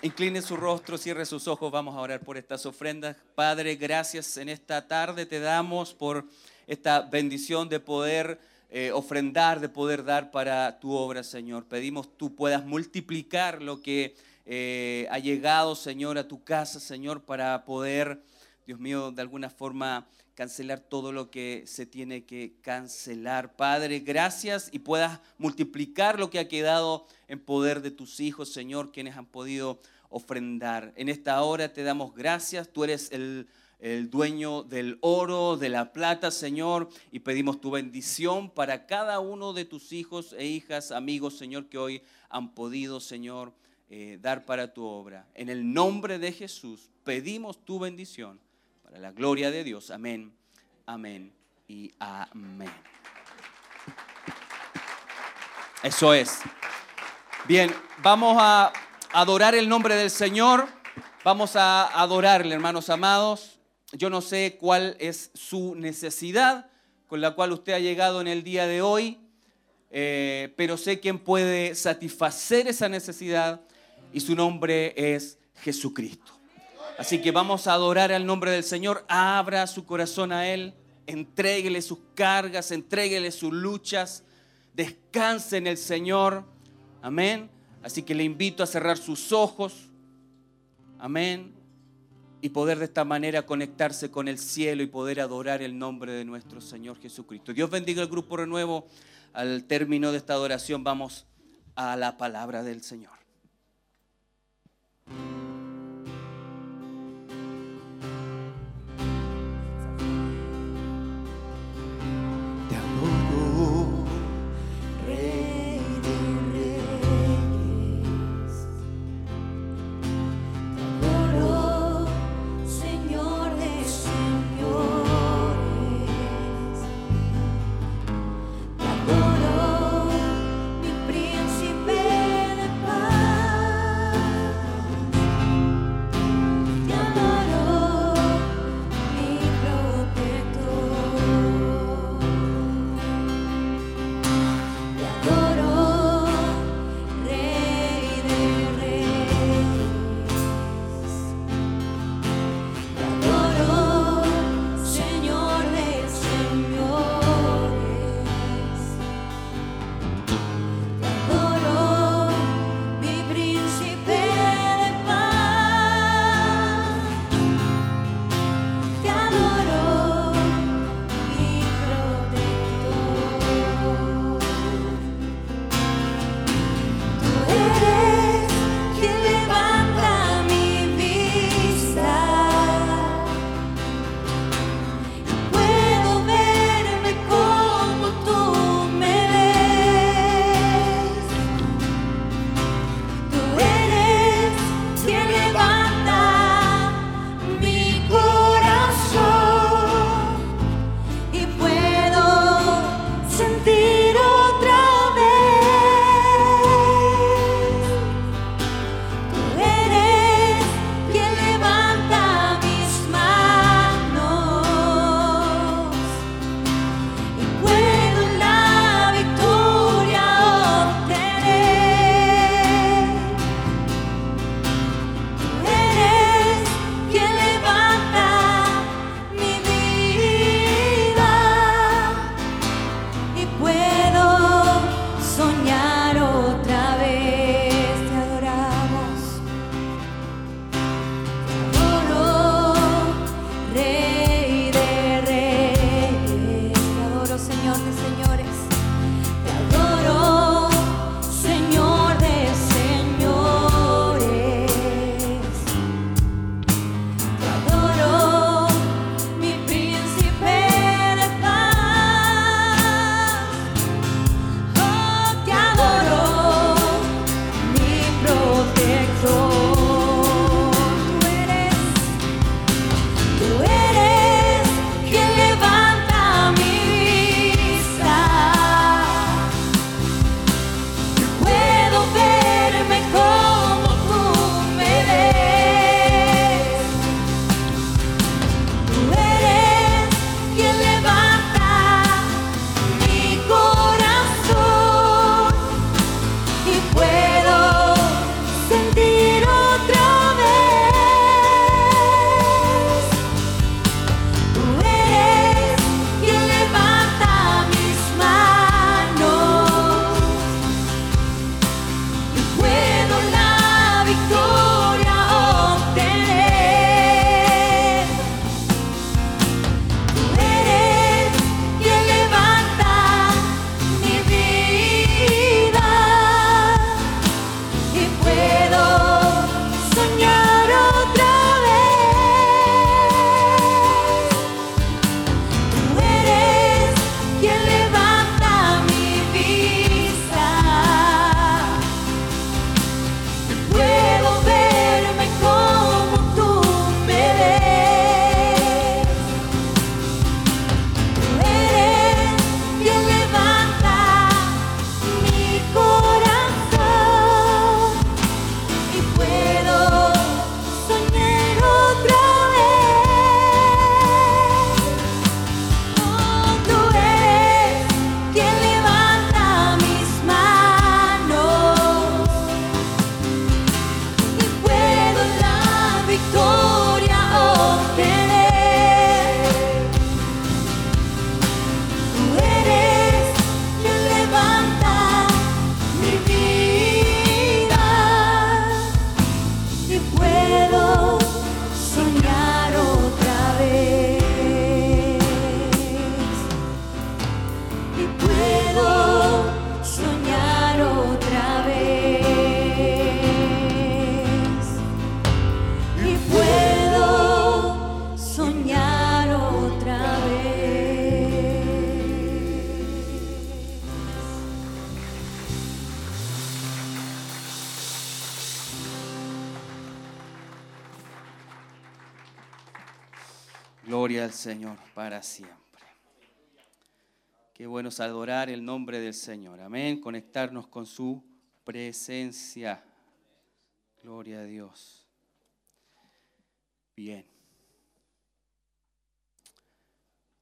Incline su rostro, cierre sus ojos, vamos a orar por estas ofrendas. Padre, gracias en esta tarde, te damos por esta bendición de poder eh, ofrendar, de poder dar para tu obra, Señor. Pedimos tú puedas multiplicar lo que eh, ha llegado, Señor, a tu casa, Señor, para poder, Dios mío, de alguna forma cancelar todo lo que se tiene que cancelar. Padre, gracias y puedas multiplicar lo que ha quedado en poder de tus hijos, Señor, quienes han podido ofrendar. En esta hora te damos gracias, tú eres el, dueño del oro, de la plata, Señor, y pedimos tu bendición para cada uno de tus hijos e hijas, amigos, Señor, que hoy han podido, Señor, eh, dar para tu obra. En el nombre de Jesús pedimos tu bendición para la gloria de Dios. Amén, amén y amén. Eso es. Bien, vamos a adorar el nombre del Señor. Vamos a adorarle, hermanos amados. Yo no sé cuál es su necesidad con la cual usted ha llegado en el día de hoy, eh, pero sé quién puede satisfacer esa necesidad y su nombre es Jesucristo. Así que vamos a adorar al nombre del Señor. Abra su corazón a Él, entréguele sus cargas, entréguele sus luchas, descanse en el Señor. Amén. Así que le invito a cerrar sus ojos. Amén. Y poder de esta manera conectarse con el cielo y poder adorar el nombre de nuestro Señor Jesucristo. Dios bendiga el grupo renuevo. Al término de esta adoración vamos a la palabra del Señor. Señor para siempre. Qué bueno es adorar el nombre del Señor. Amén. Conectarnos con su presencia. Gloria a Dios. Bien.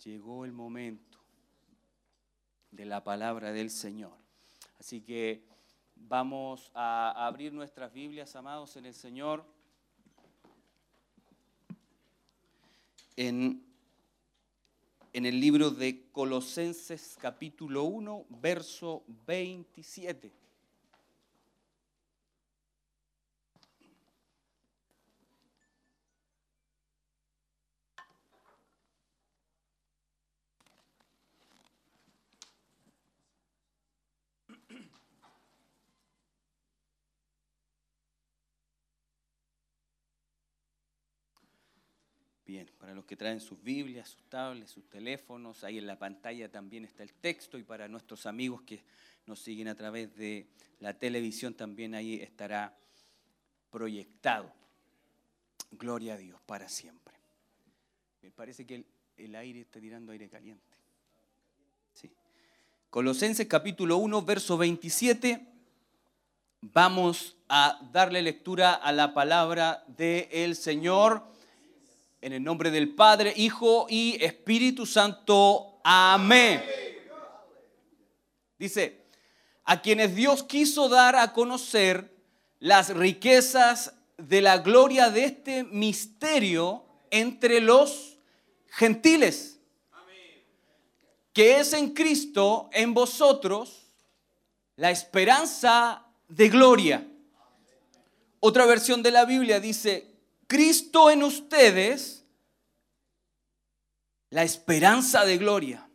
Llegó el momento de la palabra del Señor. Así que vamos a abrir nuestras Biblias, amados en el Señor. En, en el libro de Colosenses capítulo 1, verso 27. Bien, para los que traen sus Biblias, sus tablets, sus teléfonos, ahí en la pantalla también está el texto y para nuestros amigos que nos siguen a través de la televisión también ahí estará proyectado. Gloria a Dios para siempre. Me parece que el, aire está tirando aire caliente. Sí. Colosenses capítulo 1, verso 27. Vamos a darle lectura a la palabra del Señor. En el nombre del Padre, Hijo y Espíritu Santo. Amén. Dice, a quienes Dios quiso dar a conocer las riquezas de la gloria de este misterio entre los gentiles, que es en Cristo, en vosotros, la esperanza de gloria. Otra versión de la Biblia dice, Cristo en ustedes, la esperanza de gloria.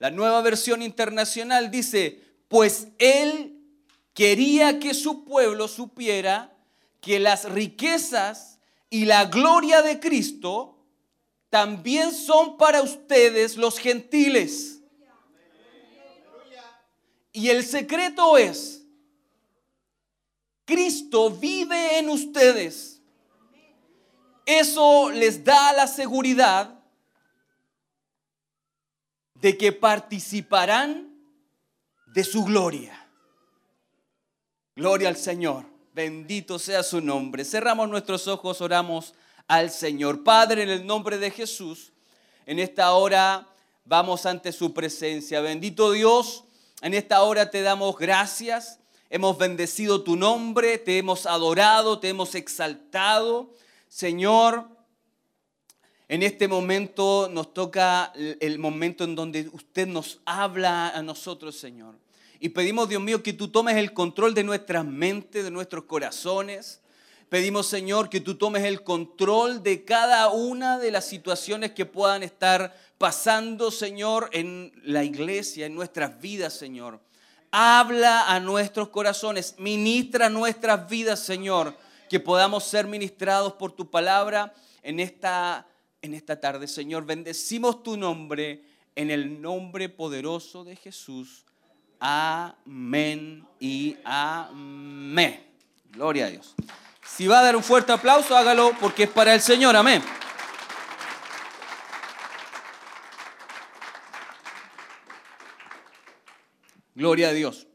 La nueva versión internacional dice, pues Él quería que su pueblo supiera que las riquezas y la gloria de Cristo también son para ustedes los gentiles. Y el secreto es, Cristo vive en ustedes. Eso les da la seguridad de que participarán de su gloria. Gloria al Señor. Bendito sea su nombre. Cerramos nuestros ojos, oramos al Señor. Padre, en el nombre de Jesús, en esta hora vamos ante su presencia. Bendito Dios, en esta hora te damos gracias. Hemos bendecido tu nombre, te hemos adorado, te hemos exaltado. Señor, en este momento nos toca el momento en donde usted nos habla a nosotros, Señor. Y pedimos, Dios mío, que tú tomes el control de nuestras mentes, de nuestros corazones. Pedimos, Señor, que tú tomes el control de cada una de las situaciones que puedan estar pasando, Señor, en la iglesia, en nuestras vidas, Señor. Habla a nuestros corazones, ministra nuestras vidas, Señor que podamos ser ministrados por tu palabra en esta, en esta tarde. Señor, bendecimos tu nombre en el nombre poderoso de Jesús. Amén y amén. Gloria a Dios. Si va a dar un fuerte aplauso, hágalo porque es para el Señor. Amén. Gloria a Dios.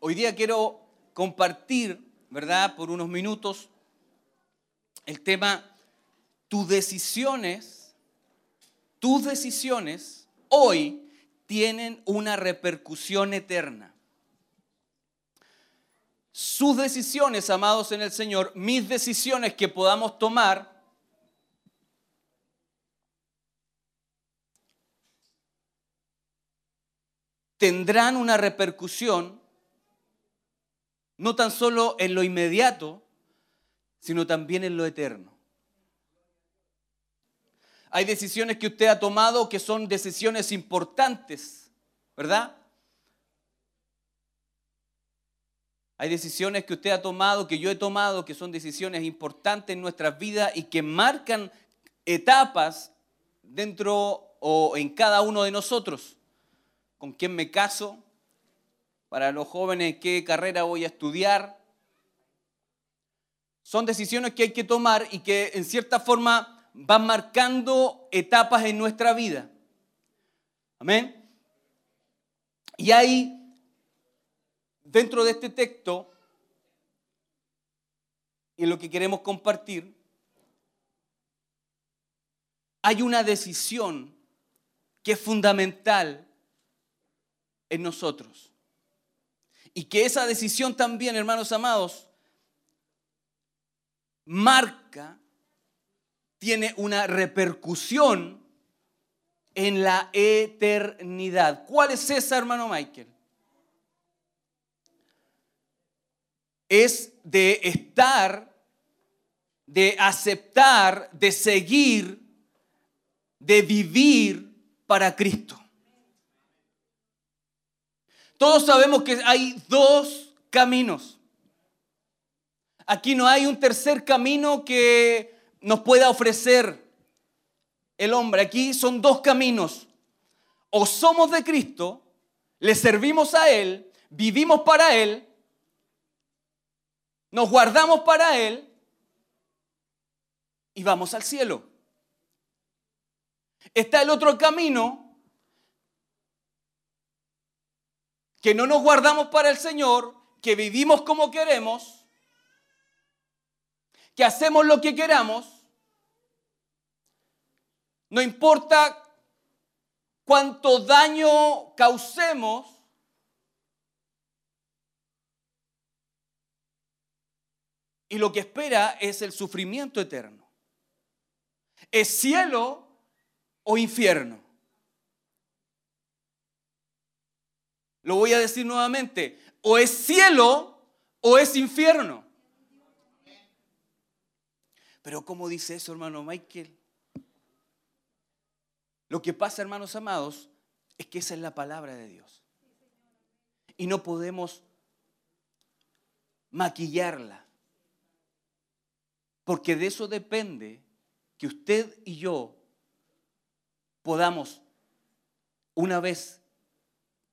Hoy día quiero compartir, ¿verdad? Por unos minutos el tema, tus decisiones, tus decisiones hoy tienen una repercusión eterna. Sus decisiones, amados en el Señor, mis decisiones que podamos tomar, tendrán una repercusión no tan solo en lo inmediato, sino también en lo eterno. Hay decisiones que usted ha tomado que son decisiones importantes, ¿verdad? Hay decisiones que usted ha tomado, que yo he tomado, que son decisiones importantes en nuestras vidas y que marcan etapas dentro o en cada uno de nosotros. ¿Con quién me caso? Para los jóvenes qué carrera voy a estudiar. son decisiones que hay que tomar y que en cierta forma van marcando etapas en nuestra vida. Amén. Y hay, dentro de este texto, y lo que queremos compartir, hay una decisión que es fundamental en nosotros. Y que esa decisión también, hermanos amados, marca, tiene una repercusión en la eternidad. ¿Cuál es esa, hermano Michael? Es de estar, de aceptar, de seguir, de vivir para Cristo. Todos sabemos que hay dos caminos. Aquí no hay un tercer camino que nos pueda ofrecer el hombre. Aquí son dos caminos. O somos de Cristo, le servimos a Él, vivimos para Él, nos guardamos para Él y vamos al cielo. Está el otro camino que no nos guardamos para el Señor, que vivimos como queremos, que hacemos lo que queramos, no importa cuánto daño causemos, y lo que espera es el sufrimiento eterno. ¿Es cielo o infierno? Lo voy a decir nuevamente. O es cielo o es infierno. Pero ¿cómo dice eso, hermano Michael? Lo que pasa, hermanos amados, es que esa es la palabra de Dios. Y no podemos maquillarla. Porque de eso depende que usted y yo podamos, una vez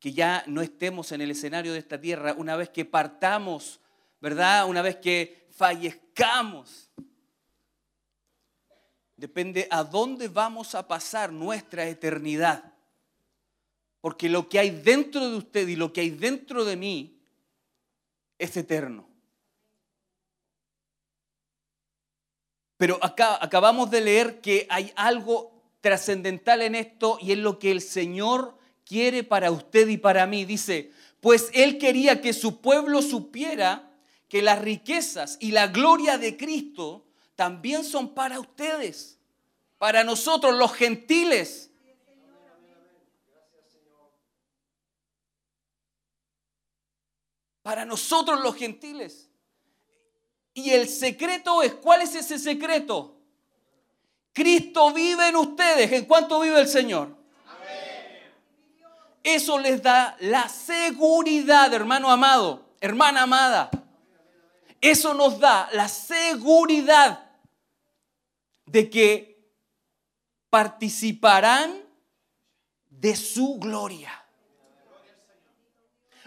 que ya no estemos en el escenario de esta tierra, una vez que partamos, ¿verdad? Una vez que fallezcamos. Depende a dónde vamos a pasar nuestra eternidad. Porque lo que hay dentro de usted y lo que hay dentro de mí es eterno. Pero acá acabamos de leer que hay algo trascendental en esto y es lo que el Señor quiere para usted y para mí. Dice, pues Él quería que su pueblo supiera que las riquezas y la gloria de Cristo también son para ustedes, para nosotros los gentiles. Para nosotros los gentiles. Y el secreto es, ¿cuál es ese secreto? Cristo vive en ustedes. ¿En cuánto vive el Señor? Eso les da la seguridad, hermano amado, hermana amada. Eso nos da la seguridad de que participarán de su gloria.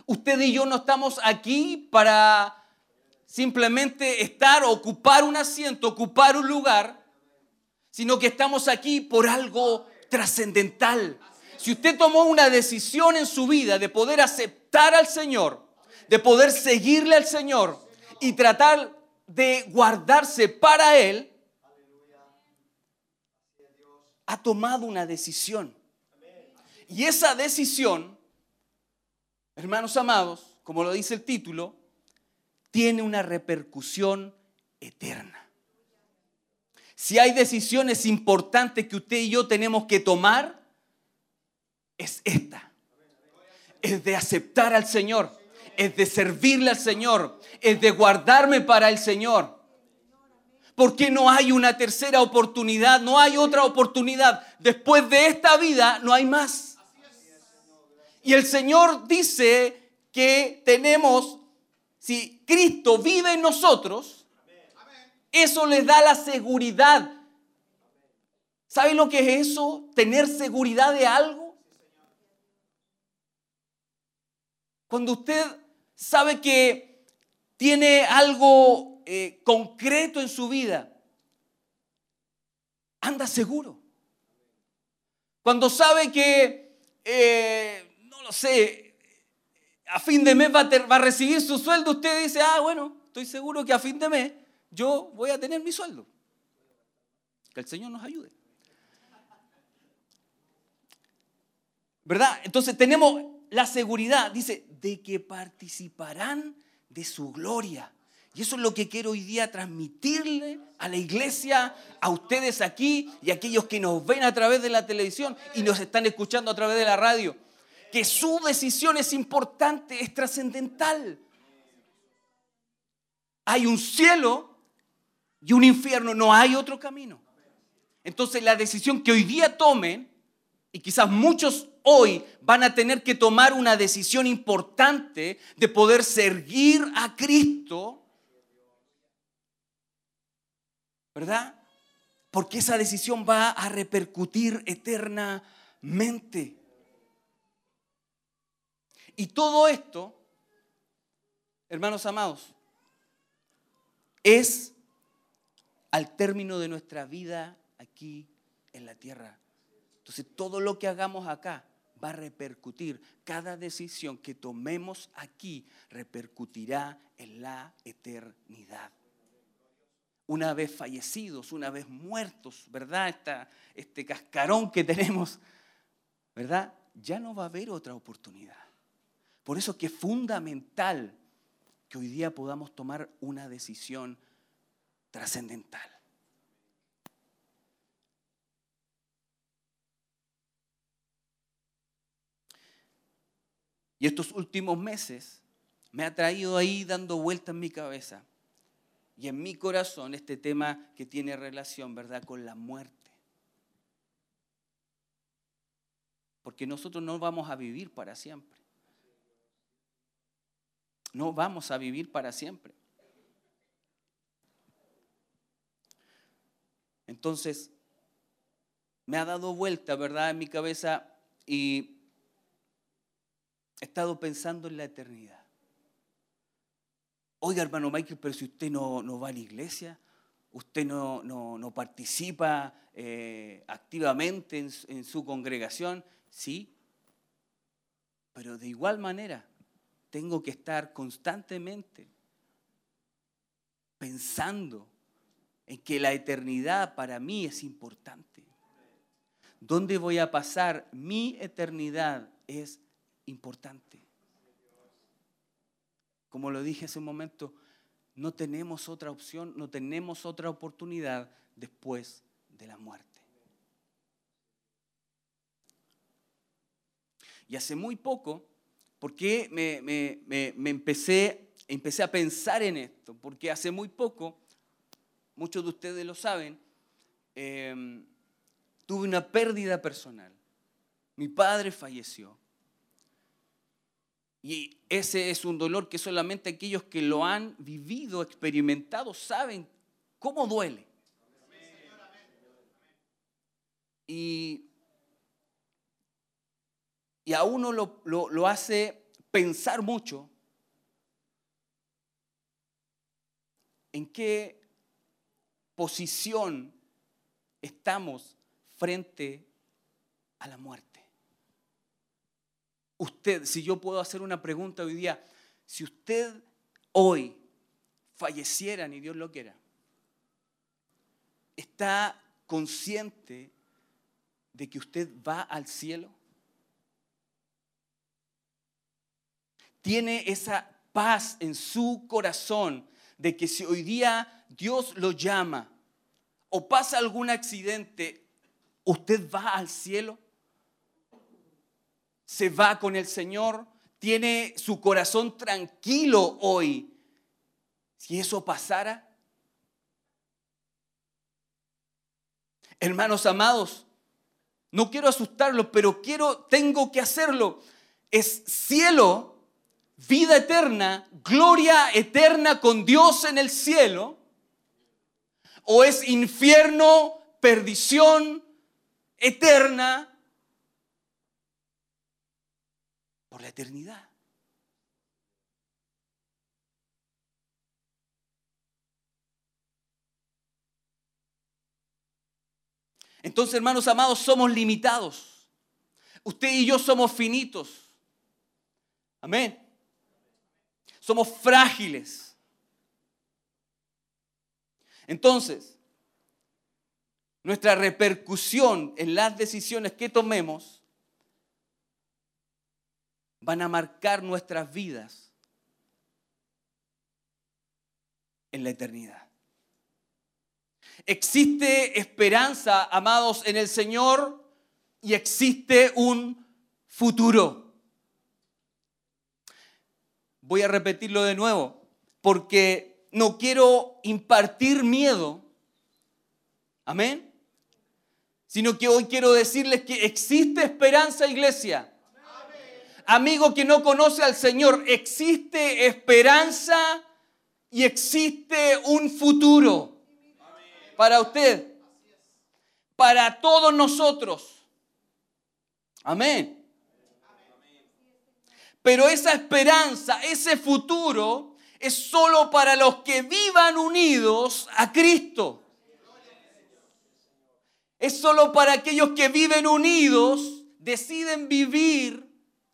Usted y yo no estamos aquí para simplemente estar, ocupar un asiento, ocupar un lugar, sino que estamos aquí por algo trascendental si usted tomó una decisión en su vida de poder aceptar al Señor, de poder seguirle al Señor y tratar de guardarse para Él, ha tomado una decisión. Y esa decisión, hermanos amados, como lo dice el título, tiene una repercusión eterna. Si hay decisiones importantes que usted y yo tenemos que tomar, es esta. Es de aceptar al Señor, es de servirle al Señor, es de guardarme para el Señor. Porque no hay una tercera oportunidad, no hay otra oportunidad. Después de esta vida no hay más. Y el Señor dice que tenemos, si Cristo vive en nosotros, eso les da la seguridad. ¿Sabe lo que es eso? Tener seguridad de algo. Cuando usted sabe que tiene algo eh, concreto en su vida, anda seguro. Cuando sabe que, eh, no lo sé, a fin de mes va a, va a recibir su sueldo, usted dice, ah, bueno, estoy seguro que a fin de mes yo voy a tener mi sueldo. Que el Señor nos ayude. ¿Verdad? Entonces tenemos la seguridad, dice, de que participarán de su gloria. Y eso es lo que quiero hoy día transmitirle a la iglesia, a ustedes aquí y a aquellos que nos ven a través de la televisión y nos están escuchando a través de la radio. Que su decisión es importante, es trascendental. Hay un cielo y un infierno, no hay otro camino. Entonces la decisión que hoy día tomen, y quizás muchos hoy van a tener que tomar una decisión importante de poder seguir a Cristo, ¿verdad? Porque esa decisión va a repercutir eternamente. Y todo esto, hermanos amados, es al término de nuestra vida aquí en la tierra. Entonces, todo lo que hagamos acá va a repercutir. Cada decisión que tomemos aquí repercutirá en la eternidad. Una vez fallecidos, una vez muertos, ¿verdad? Este cascarón que tenemos, ¿verdad? Ya no va a haber otra oportunidad. Por eso que es fundamental que hoy día podamos tomar una decisión trascendental. Y estos últimos meses me ha traído ahí dando vuelta en mi cabeza y en mi corazón este tema que tiene relación, ¿verdad?, con la muerte. Porque nosotros no vamos a vivir para siempre. No vamos a vivir para siempre. Entonces, me ha dado vuelta, ¿verdad?, en mi cabeza y he estado pensando en la eternidad. Oiga, hermano Michael, pero si usted no, no va a la iglesia, usted no, no- no participa eh, activamente en, en su congregación, sí, pero de igual manera tengo que estar constantemente pensando en que la eternidad para mí es importante. ¿Dónde voy a pasar mi eternidad es importante? Como lo dije hace un momento, no tenemos otra opción, no tenemos otra oportunidad después de la muerte. Y hace muy poco, ¿por qué me, me- me- me empecé, empecé a pensar en esto? Porque hace muy poco, muchos de ustedes lo saben, eh, tuve una pérdida personal. Mi padre falleció. Y ese es un dolor que solamente aquellos que lo han vivido, experimentado, saben cómo duele. Y, y a uno lo, lo- lo hace pensar mucho en qué posición estamos frente a la muerte. Usted, si yo puedo hacer una pregunta hoy día, si usted hoy falleciera, ni Dios lo quiera, ¿está consciente de que usted va al cielo? ¿Tiene esa paz en su corazón de que si hoy día Dios lo llama o pasa algún accidente, usted va al cielo? Se va con el Señor, tiene su corazón tranquilo hoy. Si eso pasara, hermanos amados, no quiero asustarlos, pero quiero, tengo que hacerlo. Es cielo, vida eterna, gloria eterna con Dios en el cielo, o es infierno, perdición eterna por la eternidad. Entonces, hermanos amados, somos limitados. Usted y yo somos finitos. Amén. Somos frágiles. Entonces, nuestra repercusión en las decisiones que tomemos van a marcar nuestras vidas en la eternidad. Existe esperanza, amados, en el Señor y existe un futuro. Voy a repetirlo de nuevo, porque no quiero impartir miedo. Amén. Sino que hoy quiero decirles que existe esperanza, iglesia. Amigo que no conoce al Señor, existe esperanza y existe un futuro para usted, para todos nosotros. Amén. Pero esa esperanza, ese futuro, es solo para los que vivan unidos a Cristo. Es solo para aquellos que viven unidos, deciden vivir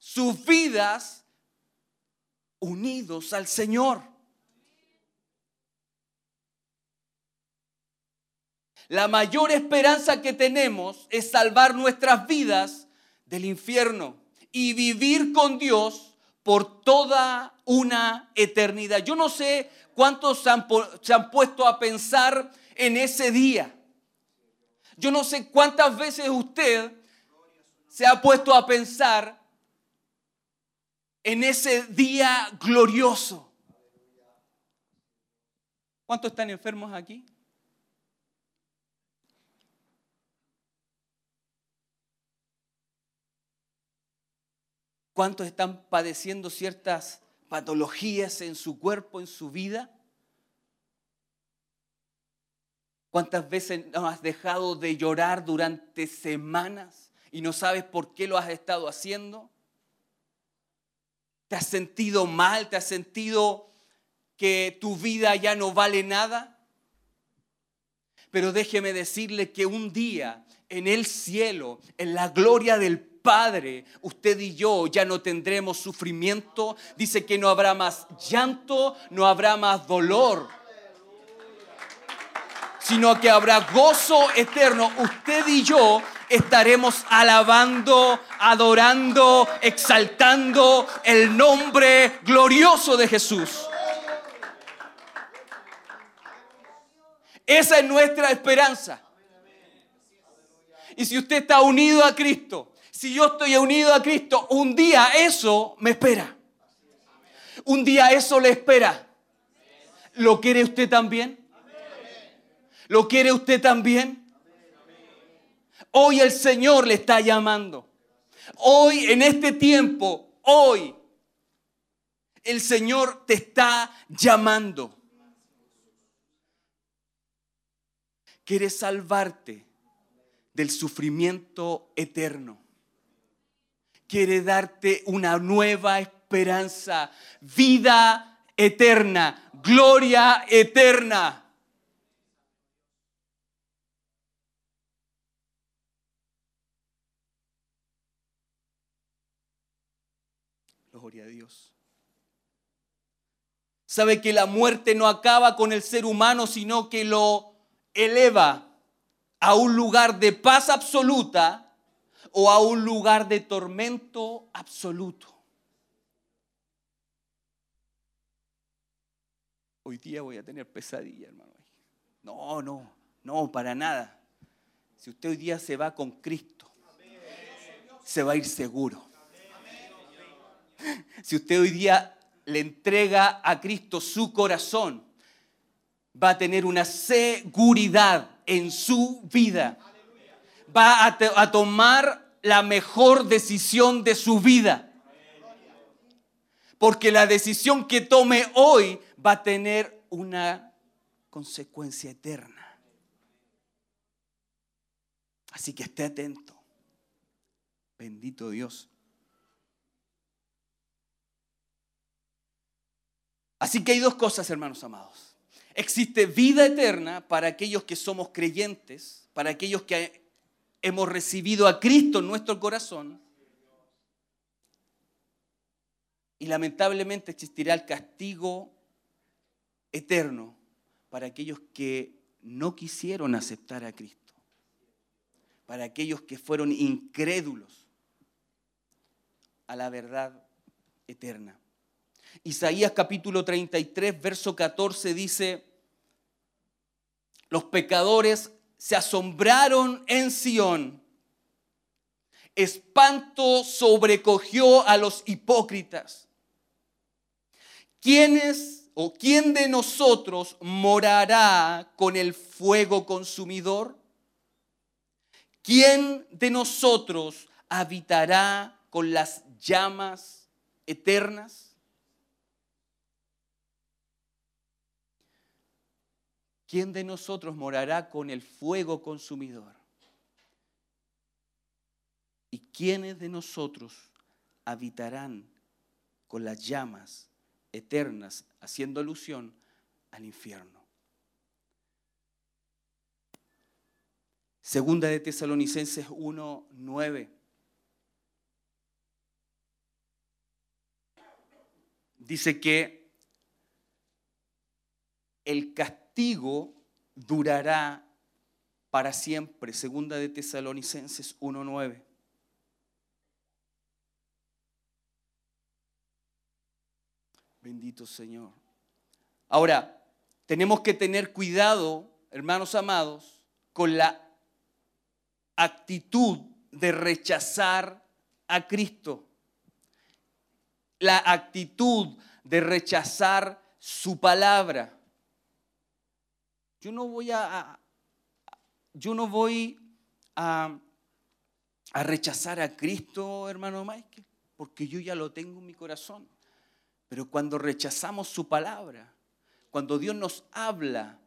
sus vidas unidos al Señor. La mayor esperanza que tenemos es salvar nuestras vidas del infierno y vivir con Dios por toda una eternidad. Yo no sé cuántos se han, se han puesto a pensar en ese día. Yo no sé cuántas veces usted se ha puesto a pensar en ese día glorioso. ¿Cuántos están enfermos aquí? ¿Cuántos están padeciendo ciertas patologías en su cuerpo, en su vida? ¿Cuántas veces no has dejado de llorar durante semanas y no sabes por qué lo has estado haciendo? ¿Te has sentido mal? ¿Te has sentido que tu vida ya no vale nada? Pero déjeme decirle que un día en el cielo, en la gloria del Padre, usted y yo ya no tendremos sufrimiento. Dice que no habrá más llanto, no habrá más dolor, sino que habrá gozo eterno. Usted y yo estaremos alabando, adorando, exaltando el nombre glorioso de Jesús. Esa es nuestra esperanza. Y si usted está unido a Cristo, si yo estoy unido a Cristo, un día eso me espera. Un día eso le espera. ¿Lo quiere usted también? ¿Lo quiere usted también? Hoy el Señor le está llamando. Hoy, en este tiempo, hoy, el Señor te está llamando. Quiere salvarte del sufrimiento eterno quiere darte una nueva esperanza, vida eterna, gloria eterna. Gloria a Dios. Sabe que la muerte no acaba con el ser humano, sino que lo eleva a un lugar de paz absoluta o a un lugar de tormento absoluto. Hoy día voy a tener pesadilla, hermano. No, no, no, para nada. Si usted hoy día se va con Cristo, se va a ir seguro. Si usted hoy día le entrega a Cristo su corazón, va a tener una seguridad en su vida. Va a, tomar la mejor decisión de su vida. Porque la decisión que tome hoy va a tener una consecuencia eterna. Así que esté atento. Bendito Dios. Así que hay dos cosas, hermanos amados. Existe vida eterna para aquellos que somos creyentes, para aquellos que hemos recibido a Cristo en nuestro corazón, y lamentablemente existirá el castigo eterno para aquellos que no quisieron aceptar a Cristo, para aquellos que fueron incrédulos a la verdad eterna. Isaías capítulo 33, verso 14 dice, los pecadores se asombraron en Sión, espanto sobrecogió a los hipócritas. ¿Quiénes o quién de nosotros morará con el fuego consumidor? ¿Quién de nosotros habitará con las llamas eternas? ¿Quién de nosotros morará con el fuego consumidor? ¿Y quiénes de nosotros habitarán con las llamas eternas, haciendo alusión al infierno? Segunda de Tesalonicenses 1, 9. Dice que el castigo durará para siempre. Segunda de Tesalonicenses 1.9. Bendito Señor. Ahora, tenemos que tener cuidado, hermanos amados, con la actitud de rechazar a Cristo. La actitud de rechazar su palabra. Yo no voy a, yo no voy a, rechazar a Cristo, hermano Michael, porque yo ya lo tengo en mi corazón. Pero cuando rechazamos su palabra, cuando Dios nos habla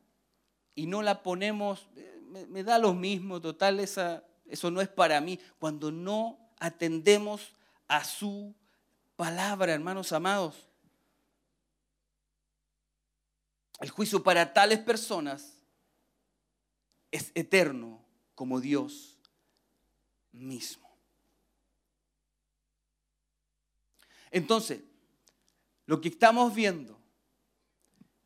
y no la ponemos, eh, me, da lo mismo, total, eso no es para mí. Cuando no atendemos a su palabra, hermanos amados, El juicio para tales personas es eterno como Dios mismo. Entonces, lo que estamos viendo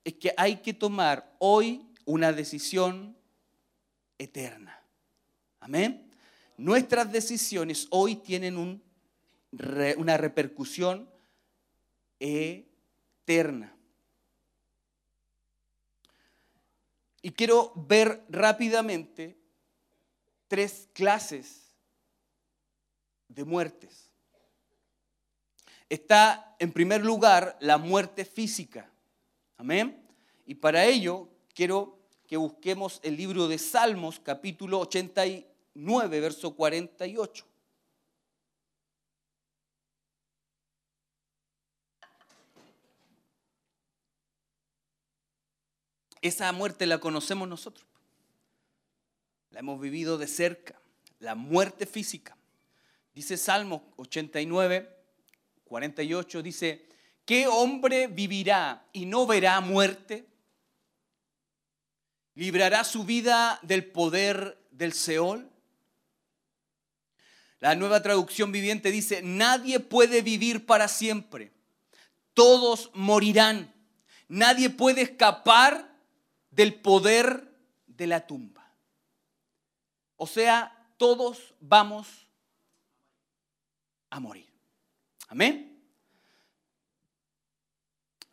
es que hay que tomar hoy una decisión eterna. Amén. Nuestras decisiones hoy tienen una repercusión eterna. Y quiero ver rápidamente tres clases de muertes. Está en primer lugar la muerte física. Amén. Y para ello quiero que busquemos el libro de Salmos capítulo 89, verso 48. Esa muerte la conocemos nosotros. La hemos vivido de cerca. La muerte física. Dice Salmo 89, 48, dice, ¿qué hombre vivirá y no verá muerte? ¿Librará su vida del poder del Seol? La nueva traducción viviente dice, nadie puede vivir para siempre. Todos morirán. Nadie puede escapar del poder de la tumba. O sea, todos vamos a morir. Amén.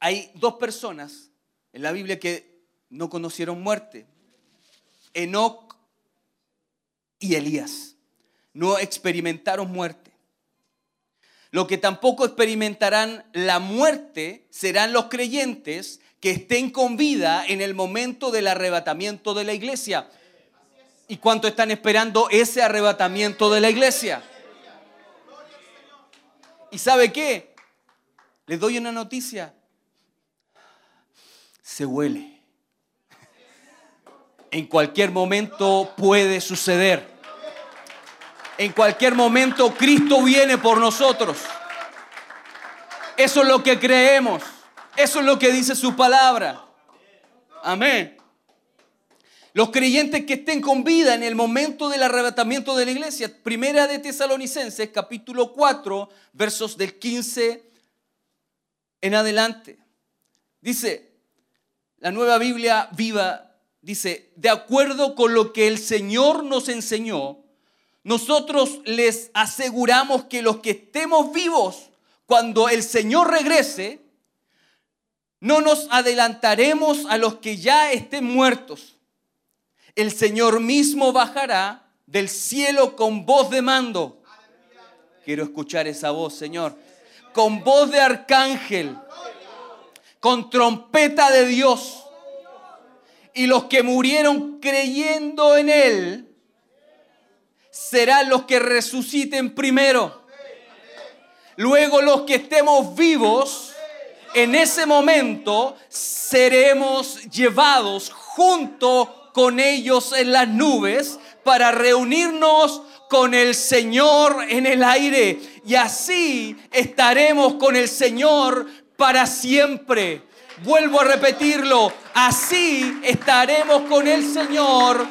Hay dos personas en la Biblia que no conocieron muerte. Enoc y Elías. No experimentaron muerte. Lo que tampoco experimentarán la muerte serán los creyentes que estén con vida en el momento del arrebatamiento de la iglesia. ¿Y cuánto están esperando ese arrebatamiento de la iglesia? ¿Y sabe qué? Les doy una noticia. Se huele. En cualquier momento puede suceder. En cualquier momento Cristo viene por nosotros. Eso es lo que creemos. Eso es lo que dice su palabra. Amén. Los creyentes que estén con vida en el momento del arrebatamiento de la iglesia. Primera de Tesalonicenses, capítulo 4, versos del 15 en adelante. Dice, la nueva Biblia viva, dice, de acuerdo con lo que el Señor nos enseñó, nosotros les aseguramos que los que estemos vivos cuando el Señor regrese, no nos adelantaremos a los que ya estén muertos. El Señor mismo bajará del cielo con voz de mando. Quiero escuchar esa voz, Señor. Con voz de arcángel, con trompeta de Dios. Y los que murieron creyendo en Él serán los que resuciten primero. Luego los que estemos vivos, en ese momento seremos llevados junto con ellos en las nubes para reunirnos con el Señor en el aire. Y así estaremos con el Señor para siempre. Vuelvo a repetirlo, así estaremos con el Señor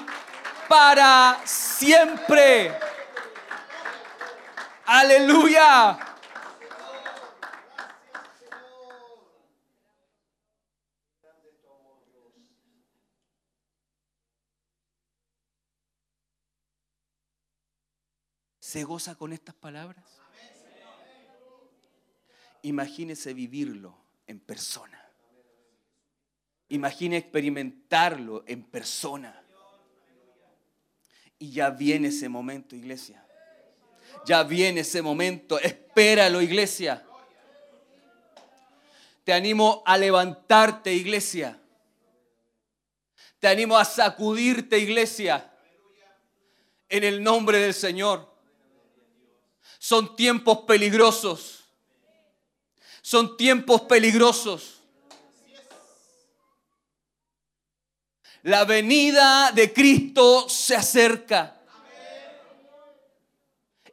para siempre. Aleluya. ¿Se goza con estas palabras? Imagínese vivirlo en persona. Imagine experimentarlo en persona. Y ya viene ese momento, iglesia. Ya viene ese momento. Espéralo, iglesia. Te animo a levantarte, iglesia. Te animo a sacudirte, iglesia. En el nombre del Señor. Son tiempos peligrosos. Son tiempos peligrosos. La venida de Cristo se acerca.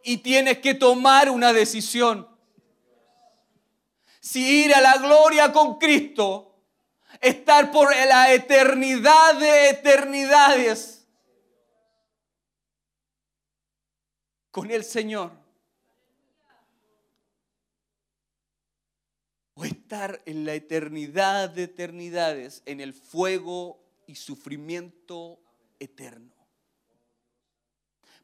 Y tienes que tomar una decisión. Si ir a la gloria con Cristo, estar por la eternidad de eternidades con el Señor. O estar en la eternidad de eternidades, en el fuego y sufrimiento eterno.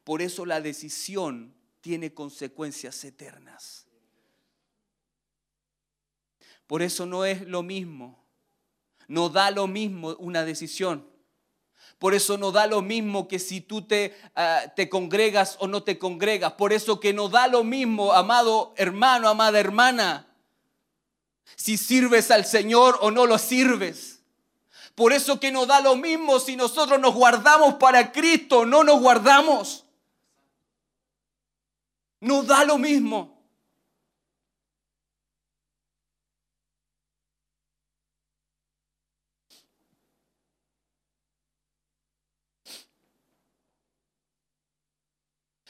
Por eso la decisión tiene consecuencias eternas. Por eso no es lo mismo, no da lo mismo una decisión. Por eso no da lo mismo que si tú te, ah, te congregas o no te congregas. Por eso que no da lo mismo, amado hermano, amada hermana, si sirves al Señor o no lo sirves. Por eso que nos da lo mismo si nosotros nos guardamos para Cristo o no nos guardamos. Nos da lo mismo.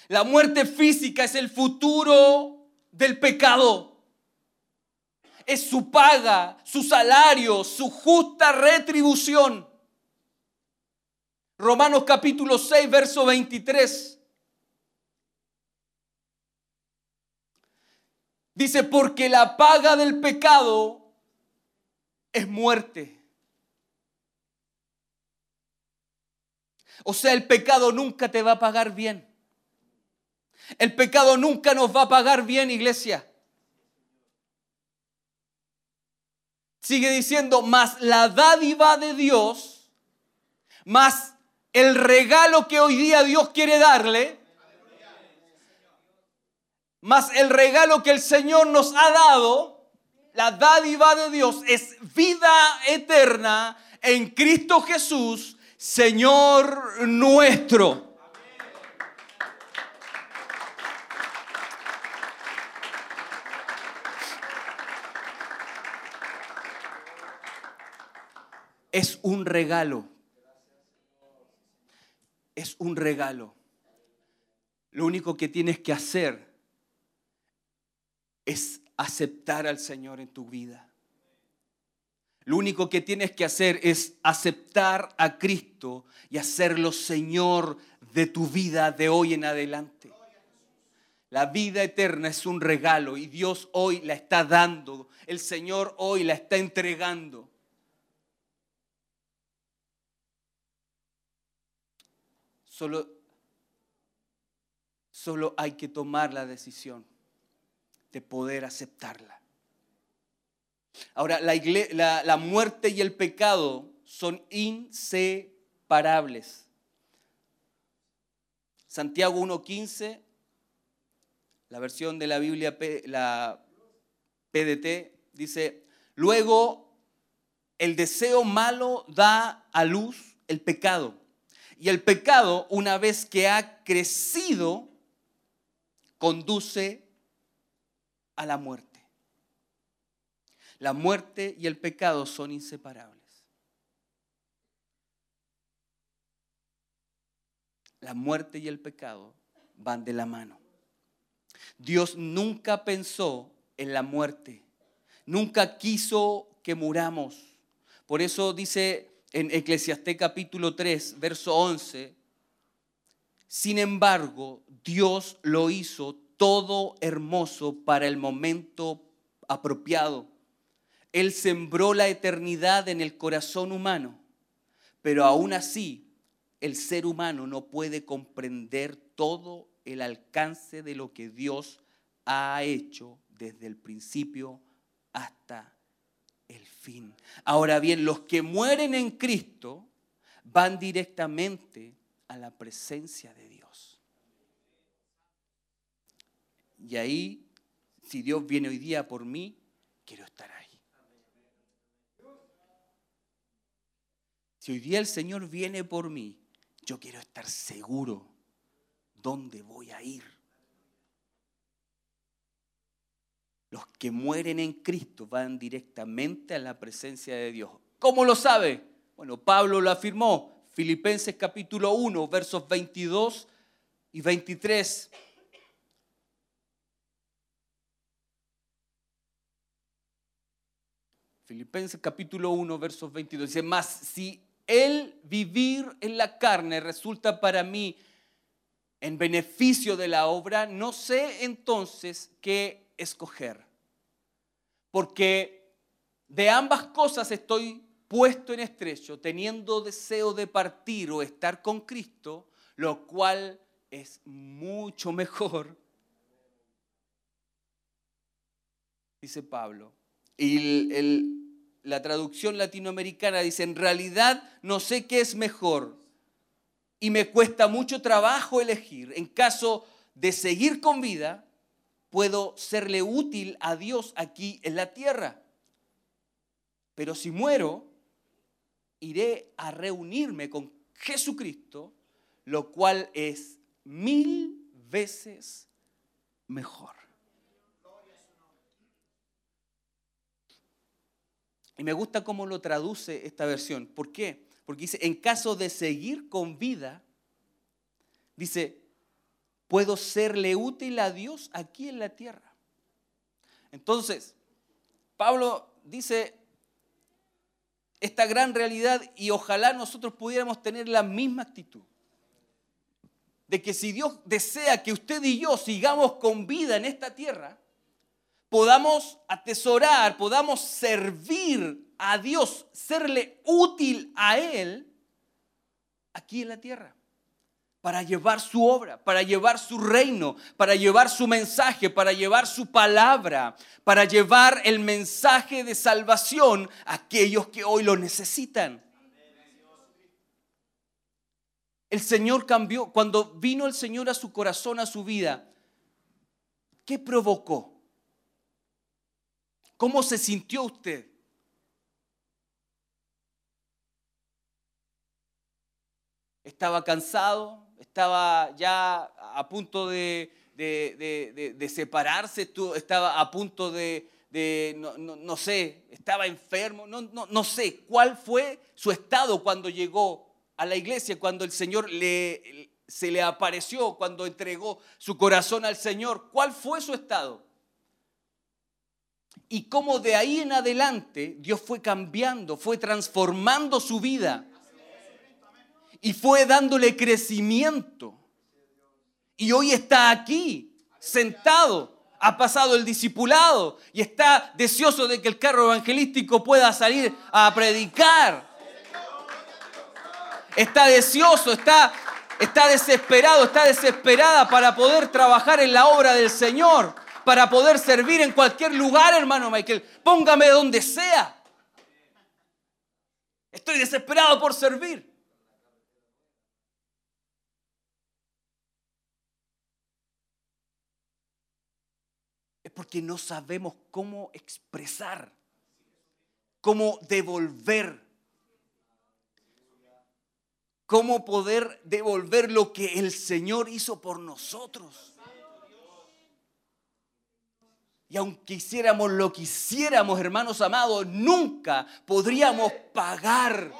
La muerte física es el futuro del pecado es su paga, su salario, su justa retribución. Romanos capítulo 6, verso 23. Dice, porque la paga del pecado es muerte. O sea, el pecado nunca te va a pagar bien. El pecado nunca nos va a pagar bien, iglesia. Sigue diciendo, más la dádiva de Dios, más el regalo que hoy día Dios quiere darle, más el regalo que el Señor nos ha dado, la dádiva de Dios es vida eterna en Cristo Jesús, Señor nuestro. Es un regalo. Es un regalo. Lo único que tienes que hacer es aceptar al Señor en tu vida. Lo único que tienes que hacer es aceptar a Cristo y hacerlo Señor de tu vida de hoy en adelante. La vida eterna es un regalo y Dios hoy la está dando. El Señor hoy la está entregando. Solo, solo hay que tomar la decisión de poder aceptarla. Ahora, la, la- muerte y el pecado son inseparables. Santiago 1.15, la versión de la Biblia, la PDT, dice, luego el deseo malo da a luz el pecado. Y el pecado, una vez que ha crecido, conduce a la muerte. La muerte y el pecado son inseparables. La muerte y el pecado van de la mano. Dios nunca pensó en la muerte, nunca quiso que muramos. Por eso dice en Eclesiastés capítulo 3, verso 11, sin embargo, Dios lo hizo todo hermoso para el momento apropiado. Él sembró la eternidad en el corazón humano, pero aún así el ser humano no puede comprender todo el alcance de lo que Dios ha hecho desde el principio hasta el fin. Ahora bien, los que mueren en Cristo van directamente a la presencia de Dios. Y ahí, si Dios viene hoy día por mí, quiero estar ahí. Si hoy día el Señor viene por mí, yo quiero estar seguro dónde voy a ir. Los que mueren en Cristo van directamente a la presencia de Dios. ¿Cómo lo sabe? Bueno, Pablo lo afirmó. Filipenses capítulo 1, versos 22 y 23. Filipenses capítulo 1, versos 22. Dice, más si el vivir en la carne resulta para mí en beneficio de la obra, no sé entonces qué escoger. Porque de ambas cosas estoy puesto en estrecho, teniendo deseo de partir o estar con Cristo, lo cual es mucho mejor, dice Pablo. Y el- la traducción latinoamericana dice, en realidad no sé qué es mejor y me cuesta mucho trabajo elegir. En caso de seguir con vida, puedo serle útil a Dios aquí en la tierra. Pero si muero, iré a reunirme con Jesucristo, lo cual es mil veces mejor. Y me gusta cómo lo traduce esta versión. ¿Por qué? Porque dice, en caso de seguir con vida, dice, puedo serle útil a Dios aquí en la tierra. Entonces, Pablo dice esta gran realidad y ojalá nosotros pudiéramos tener la misma actitud. De que si Dios desea que usted y yo sigamos con vida en esta tierra, podamos atesorar, podamos servir a Dios, serle útil a Él aquí en la tierra, para llevar su obra, para llevar su reino, para llevar su mensaje, para llevar su palabra, para llevar el mensaje de salvación a aquellos que hoy lo necesitan. El Señor cambió, cuando vino el Señor a su corazón, a su vida, ¿qué provocó? ¿Cómo se sintió usted? Estaba cansado, estaba ya a punto de, de- de- de- separarse, estaba a punto de, no, no- no sé, estaba enfermo, no, no- no sé cuál fue su estado cuando llegó a la iglesia, cuando el Señor le, se le apareció, cuando entregó su corazón al Señor. ¿Cuál fue su estado? Y cómo de ahí en adelante Dios fue cambiando, fue transformando su vida y fue dándole crecimiento. Y hoy está aquí, sentado, ha pasado el discipulado y está deseoso de que el carro evangelístico pueda salir a predicar. Está deseoso, está, está desesperado, está desesperada para poder trabajar en la obra del Señor, para poder servir en cualquier lugar, hermano Michael. Póngame donde sea. Estoy desesperado por servir. Porque no sabemos cómo expresar, cómo devolver, cómo poder devolver lo que el Señor hizo por nosotros. Y aunque hiciéramos lo que hiciéramos, hermanos amados, nunca podríamos pagar.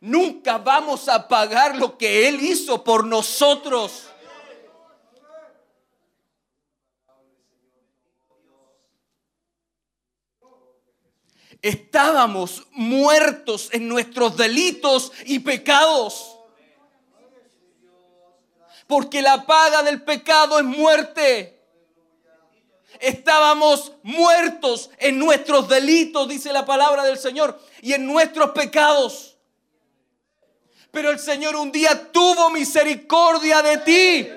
Nunca vamos a pagar lo que Él hizo por nosotros. Estábamos muertos en nuestros delitos y pecados. Porque la paga del pecado es muerte. Estábamos muertos en nuestros delitos, dice la palabra del Señor, y en nuestros pecados. Pero el Señor un día tuvo misericordia de ti.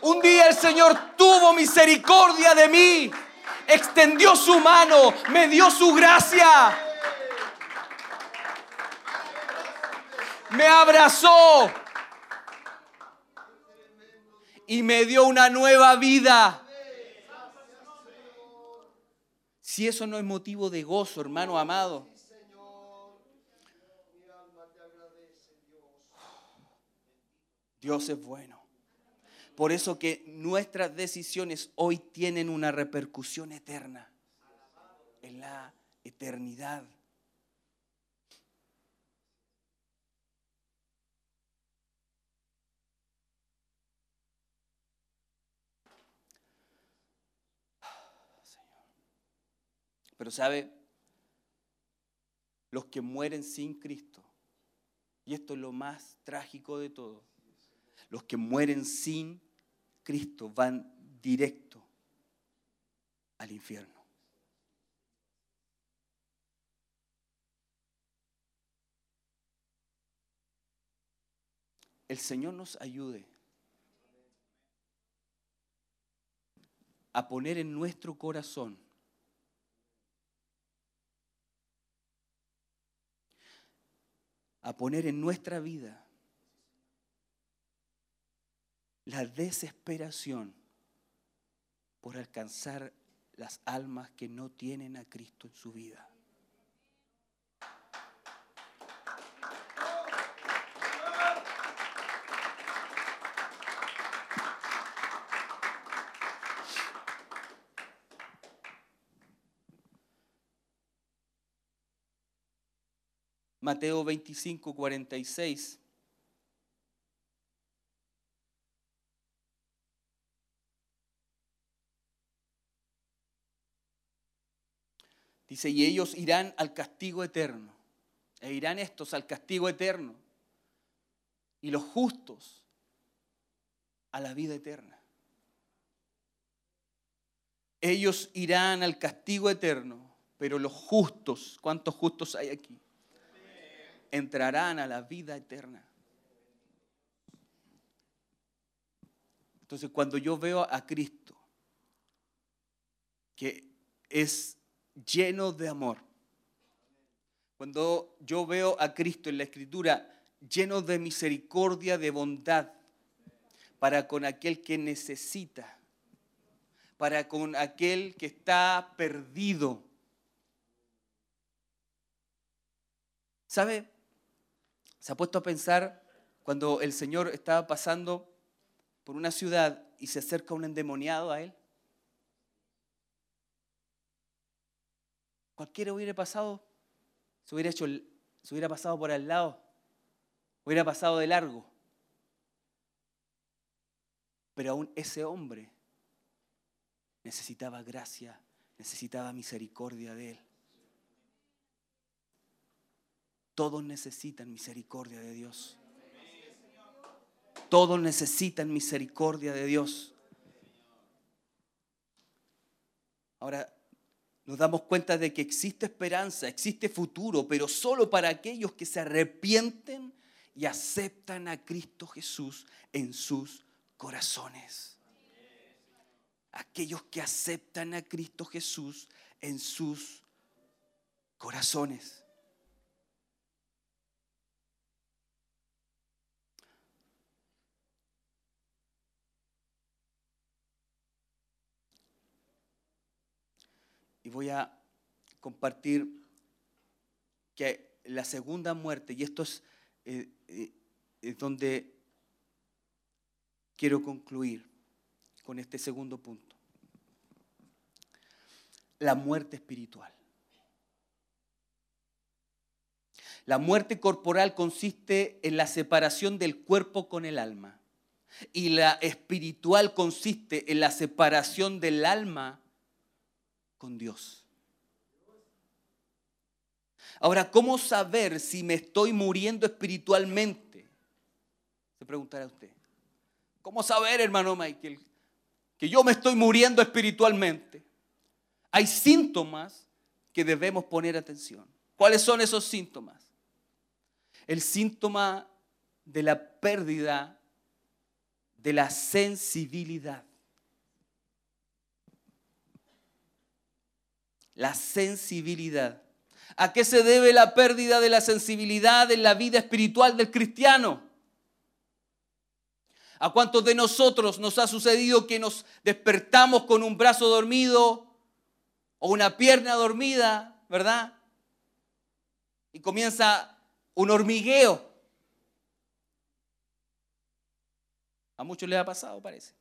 Un día el Señor tuvo misericordia de mí extendió su mano, me dio su gracia. Me abrazó y me dio una nueva vida. Si eso no es motivo de gozo, hermano amado. Dios es bueno. Por eso que nuestras decisiones hoy tienen una repercusión eterna en la eternidad. Pero sabe, los que mueren sin Cristo, y esto es lo más trágico de todo, los que mueren sin Cristo van directo al infierno. El Señor nos ayude a poner en nuestro corazón a poner en nuestra vida la desesperación por alcanzar las almas que no tienen a Cristo en su vida. Mateo 25, 46 Dice, y ellos irán al castigo eterno. E irán estos al castigo eterno. Y los justos a la vida eterna. Ellos irán al castigo eterno, pero los justos, ¿cuántos justos hay aquí? Entrarán a la vida eterna. Entonces, cuando yo veo a Cristo, que es lleno de amor. Cuando yo veo a Cristo en la Escritura lleno de misericordia, de bondad, para con aquel que necesita, para con aquel que está perdido. ¿Sabe? Se ha puesto a pensar cuando el Señor estaba pasando por una ciudad y se acerca un endemoniado a él. Cualquiera hubiera pasado, se hubiera, hecho, se hubiera pasado por al lado, hubiera pasado de largo. Pero aún ese hombre necesitaba gracia, necesitaba misericordia de Él. Todos necesitan misericordia de Dios. Todos necesitan misericordia de Dios. Ahora, nos damos cuenta de que existe esperanza, existe futuro, pero solo para aquellos que se arrepienten y aceptan a Cristo Jesús en sus corazones. Aquellos que aceptan a Cristo Jesús en sus corazones. Y voy a compartir que la segunda muerte, y esto es, eh, eh, es donde quiero concluir con este segundo punto. La muerte espiritual. La muerte corporal consiste en la separación del cuerpo con el alma. Y la espiritual consiste en la separación del alma con Dios. Ahora, ¿cómo saber si me estoy muriendo espiritualmente? Se preguntará usted. ¿Cómo saber, hermano Michael, que yo me estoy muriendo espiritualmente? Hay síntomas que debemos poner atención. ¿Cuáles son esos síntomas? El síntoma de la pérdida de la sensibilidad. La sensibilidad. ¿A qué se debe la pérdida de la sensibilidad en la vida espiritual del cristiano? ¿A cuántos de nosotros nos ha sucedido que nos despertamos con un brazo dormido o una pierna dormida, verdad? Y comienza un hormigueo. A muchos les ha pasado, parece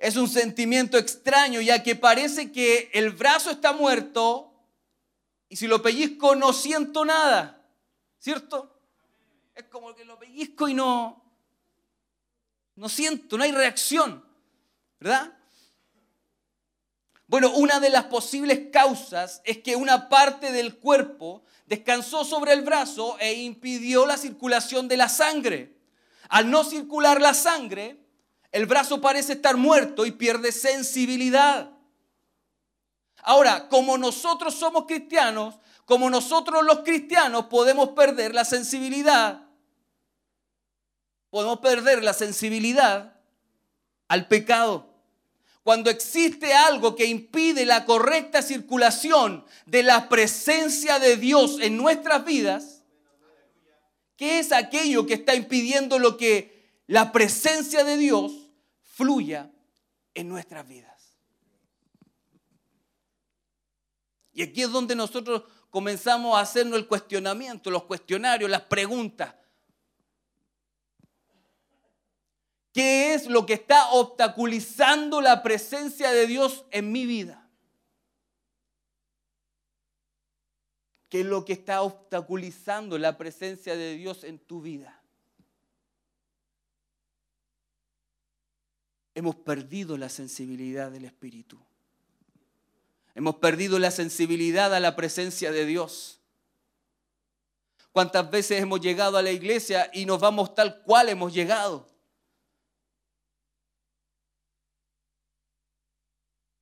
es un sentimiento extraño, ya que parece que el brazo está muerto y si lo pellizco no siento nada, ¿cierto? Es como que lo pellizco y no, no siento, no hay reacción, ¿verdad? Bueno, una de las posibles causas es que una parte del cuerpo descansó sobre el brazo e impidió la circulación de la sangre. Al no circular la sangre, el brazo parece estar muerto y pierde sensibilidad. Ahora, como nosotros somos cristianos, como nosotros los cristianos podemos perder la sensibilidad, podemos perder la sensibilidad al pecado. Cuando existe algo que impide la correcta circulación de la presencia de Dios en nuestras vidas, ¿qué es aquello que está impidiendo lo que la presencia de Dios fluya en nuestras vidas. Y aquí es donde nosotros comenzamos a hacernos el cuestionamiento, los cuestionarios, las preguntas. ¿Qué es lo que está obstaculizando la presencia de Dios en mi vida? ¿Qué es lo que está obstaculizando la presencia de Dios en tu vida? Hemos perdido la sensibilidad del Espíritu. Hemos perdido la sensibilidad a la presencia de Dios. ¿Cuántas veces hemos llegado a la iglesia y nos vamos tal cual hemos llegado?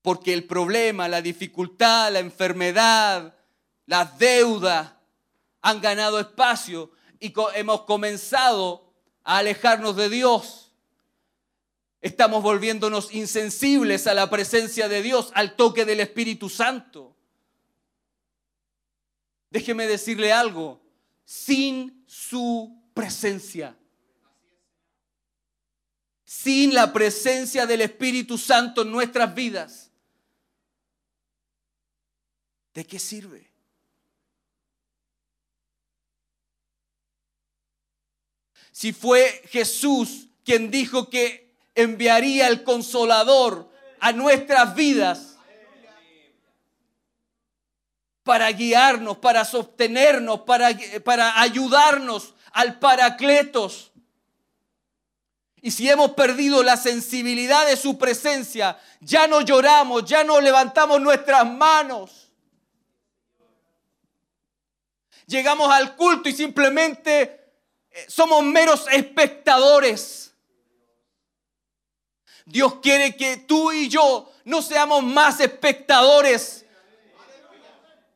Porque el problema, la dificultad, la enfermedad, las deudas han ganado espacio y hemos comenzado a alejarnos de Dios. Estamos volviéndonos insensibles a la presencia de Dios, al toque del Espíritu Santo. Déjeme decirle algo, sin su presencia, sin la presencia del Espíritu Santo en nuestras vidas, ¿de qué sirve? Si fue Jesús quien dijo que enviaría el consolador a nuestras vidas para guiarnos, para sostenernos, para, para ayudarnos al paracletos. Y si hemos perdido la sensibilidad de su presencia, ya no lloramos, ya no levantamos nuestras manos. Llegamos al culto y simplemente eh, somos meros espectadores. Dios quiere que tú y yo no seamos más espectadores,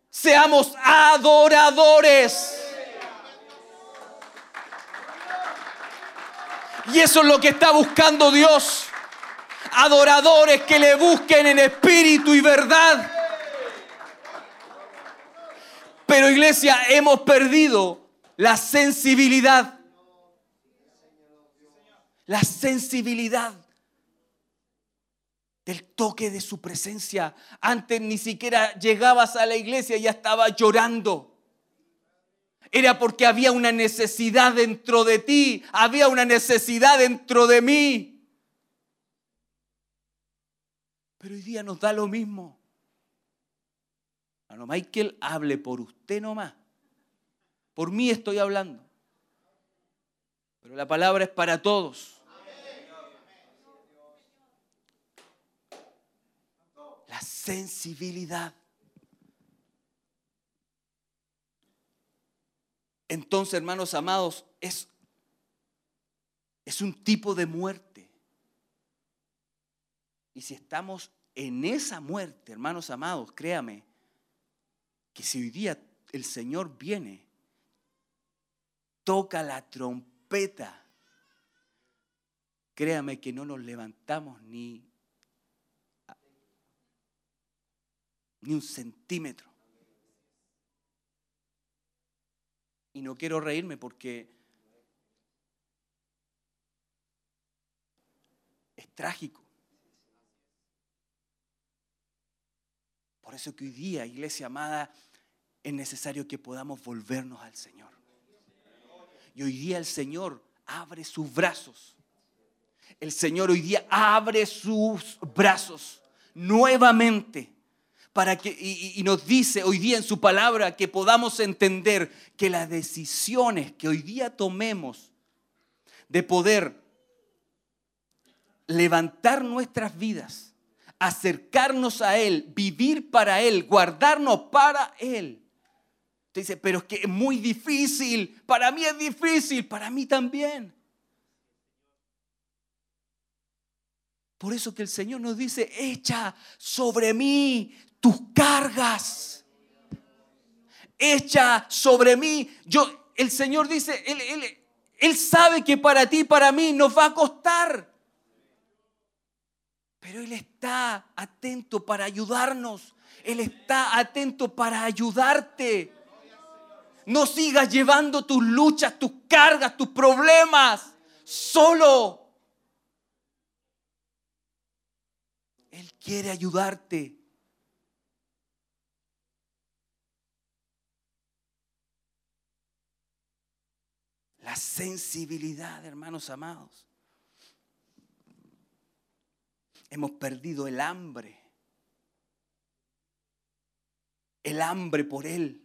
seamos adoradores. Y eso es lo que está buscando Dios. Adoradores que le busquen en espíritu y verdad. Pero iglesia, hemos perdido la sensibilidad. La sensibilidad del toque de su presencia. Antes ni siquiera llegabas a la iglesia y ya estaba llorando era porque había una necesidad dentro de ti, había una necesidad dentro de mí. Pero hoy día nos da lo mismo. Hermano Michael, hable por usted nomás. Por mí estoy hablando. Pero la palabra es para todos. Sensibilidad. entonces, hermanos amados, es, es un tipo de muerte. Y si estamos en esa muerte, hermanos amados, créame, que si hoy día el Señor viene, toca la trompeta, créame que no nos levantamos ni, ni un centímetro. Y no quiero reírme porque es trágico. Por eso que hoy día, iglesia amada, es necesario que podamos volvernos al Señor. Y hoy día el Señor abre sus brazos. El Señor hoy día abre sus brazos nuevamente para que, y, nos dice hoy día en su palabra que podamos entender que las decisiones que hoy día tomemos de poder levantar nuestras vidas, acercarnos a Él, vivir para Él, guardarnos para Él. Usted dice, pero es que es muy difícil, para mí es difícil, para mí también. Por eso que el Señor nos dice, echa sobre mí tus cargas. Echa sobre mí. Yo, el Señor dice, él, él sabe que para ti y para mí nos va a costar. Pero Él está atento para ayudarnos. Él está atento para ayudarte. No sigas llevando tus luchas, tus cargas, tus problemas solo. Él quiere ayudarte. La sensibilidad, hermanos amados. Hemos perdido el hambre. El hambre por Él.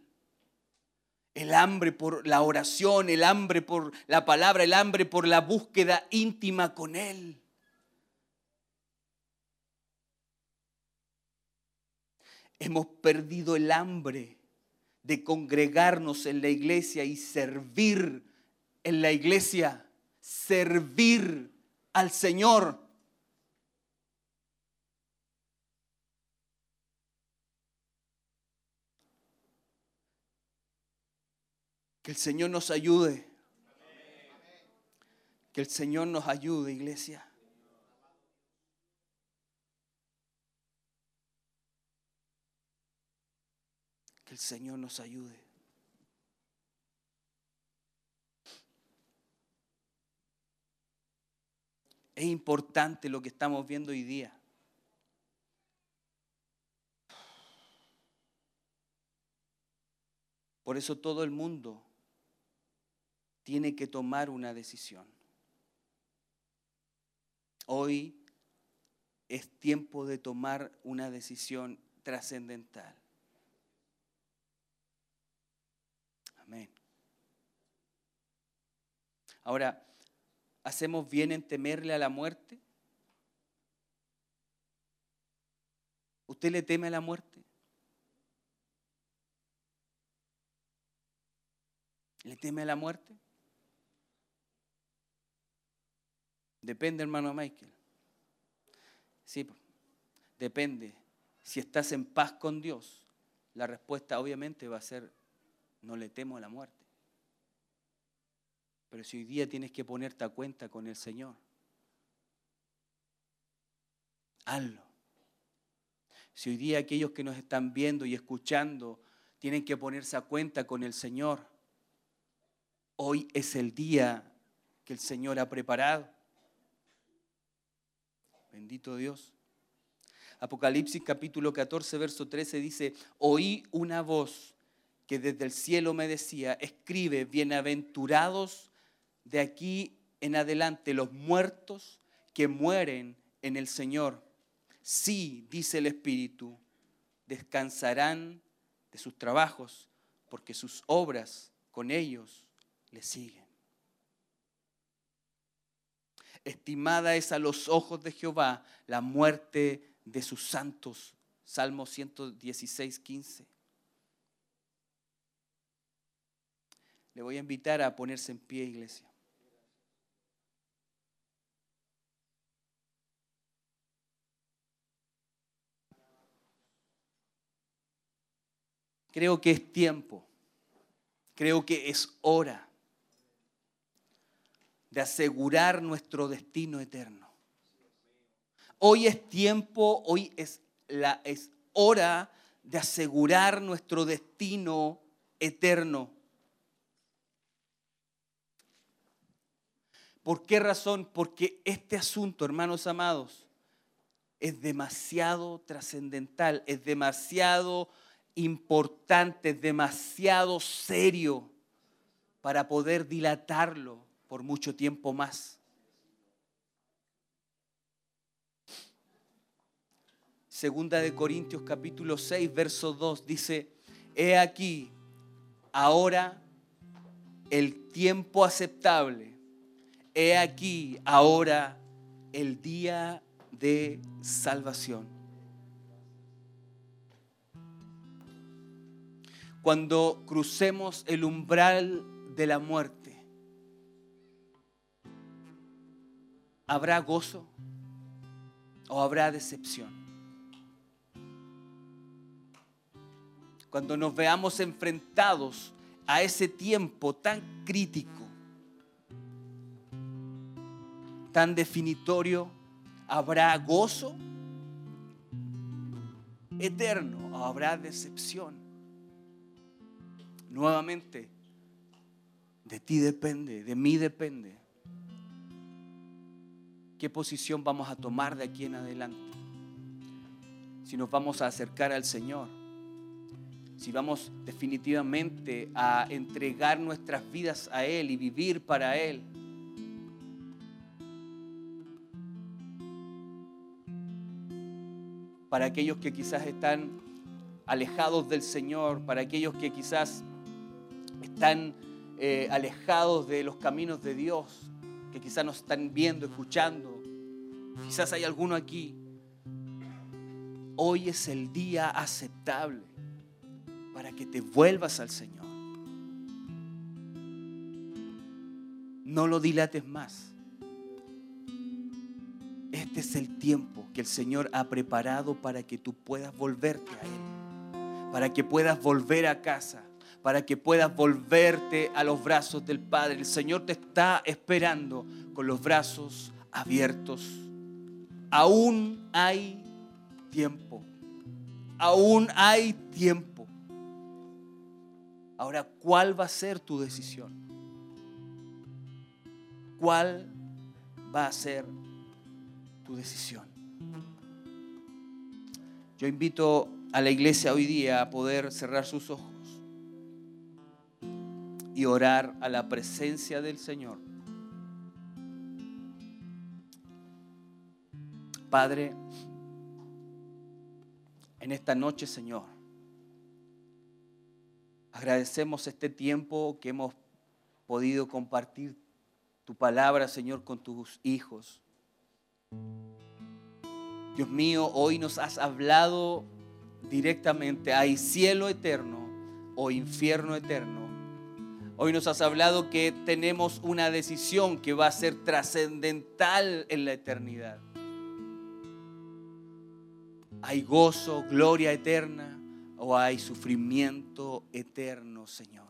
El hambre por la oración, el hambre por la palabra, el hambre por la búsqueda íntima con Él. Hemos perdido el hambre de congregarnos en la iglesia y servir en la iglesia, servir al Señor. Que el Señor nos ayude. Que el Señor nos ayude, iglesia. Que el Señor nos ayude. Es importante lo que estamos viendo hoy día. Por eso todo el mundo tiene que tomar una decisión. Hoy es tiempo de tomar una decisión trascendental. Amén. Ahora, ¿Hacemos bien en temerle a la muerte? ¿Usted le teme a la muerte? ¿Le teme a la muerte? Depende, hermano Michael. Sí, depende. Si estás en paz con Dios, la respuesta obviamente va a ser, no le temo a la muerte. Pero si hoy día tienes que ponerte a cuenta con el Señor, hazlo. Si hoy día aquellos que nos están viendo y escuchando tienen que ponerse a cuenta con el Señor, hoy es el día que el Señor ha preparado. Bendito Dios. Apocalipsis capítulo 14, verso 13 dice, oí una voz que desde el cielo me decía, escribe, bienaventurados de aquí en adelante los muertos que mueren en el Señor. Sí, dice el Espíritu, descansarán de sus trabajos, porque sus obras con ellos le siguen. Estimada es a los ojos de Jehová la muerte de sus santos. Salmo 116, 15. Le voy a invitar a ponerse en pie, iglesia. Creo que es tiempo, creo que es hora de asegurar nuestro destino eterno. Hoy es tiempo, hoy es, la, es hora de asegurar nuestro destino eterno. ¿Por qué razón? Porque este asunto, hermanos amados, es demasiado trascendental, es demasiado importante, demasiado serio para poder dilatarlo por mucho tiempo más. Segunda de Corintios capítulo 6, verso 2 dice, he aquí ahora el tiempo aceptable, he aquí ahora el día de salvación. Cuando crucemos el umbral de la muerte, ¿habrá gozo o habrá decepción? Cuando nos veamos enfrentados a ese tiempo tan crítico, tan definitorio, ¿habrá gozo eterno o habrá decepción? Nuevamente, de ti depende, de mí depende. ¿Qué posición vamos a tomar de aquí en adelante? Si nos vamos a acercar al Señor, si vamos definitivamente a entregar nuestras vidas a Él y vivir para Él. Para aquellos que quizás están alejados del Señor, para aquellos que quizás están eh, alejados de los caminos de Dios, que quizás nos están viendo, escuchando. Quizás hay alguno aquí. Hoy es el día aceptable para que te vuelvas al Señor. No lo dilates más. Este es el tiempo que el Señor ha preparado para que tú puedas volverte a Él, para que puedas volver a casa, para que puedas volverte a los brazos del Padre. El Señor te está esperando con los brazos abiertos. Aún hay tiempo. Aún hay tiempo. Ahora, ¿cuál va a ser tu decisión? ¿Cuál va a ser tu decisión? Yo invito a la iglesia hoy día a poder cerrar sus ojos y orar a la presencia del Señor. Padre, en esta noche, Señor, agradecemos este tiempo que hemos podido compartir tu palabra, Señor, con tus hijos. Dios mío, hoy nos has hablado directamente. Hay cielo eterno o infierno eterno. Hoy nos has hablado que tenemos una decisión que va a ser trascendental en la eternidad. Hay gozo, gloria eterna o hay sufrimiento eterno, Señor.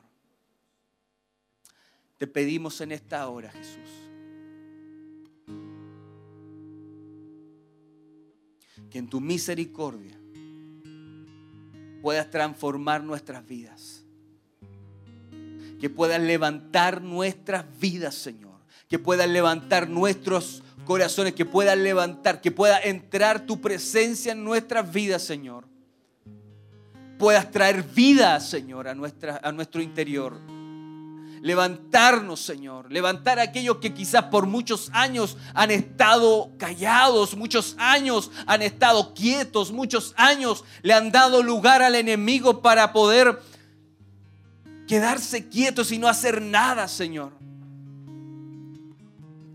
Te pedimos en esta hora, Jesús, que en tu misericordia puedas transformar nuestras vidas. Que puedas levantar nuestras vidas, Señor. Que puedas levantar nuestros corazones, que puedas levantar, que pueda entrar tu presencia en nuestras vidas, Señor. Puedas traer vida, Señor, a, nuestra, a nuestro interior. Levantarnos, Señor. Levantar a aquellos que quizás por muchos años han estado callados, muchos años han estado quietos, muchos años le han dado lugar al enemigo para poder quedarse quietos y no hacer nada, Señor.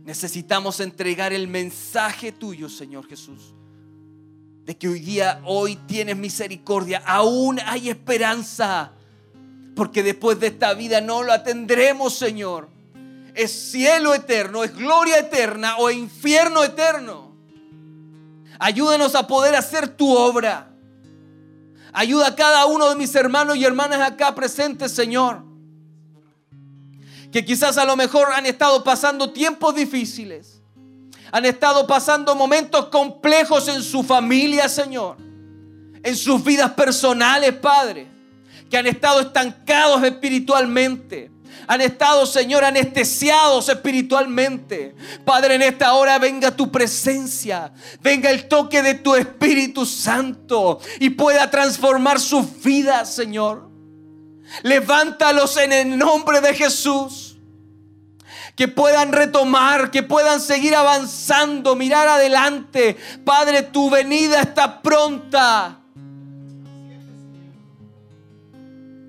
Necesitamos entregar el mensaje tuyo, Señor Jesús. De que hoy día, hoy tienes misericordia. Aún hay esperanza. Porque después de esta vida no lo atendremos, Señor. Es cielo eterno, es gloria eterna o infierno eterno. Ayúdanos a poder hacer tu obra. Ayuda a cada uno de mis hermanos y hermanas acá presentes, Señor. Que quizás a lo mejor han estado pasando tiempos difíciles. Han estado pasando momentos complejos en su familia, Señor. En sus vidas personales, Padre que han estado estancados espiritualmente. Han estado, Señor, anestesiados espiritualmente. Padre, en esta hora venga tu presencia, venga el toque de tu Espíritu Santo y pueda transformar sus vidas, Señor. Levántalos en el nombre de Jesús. Que puedan retomar, que puedan seguir avanzando, mirar adelante. Padre, tu venida está pronta.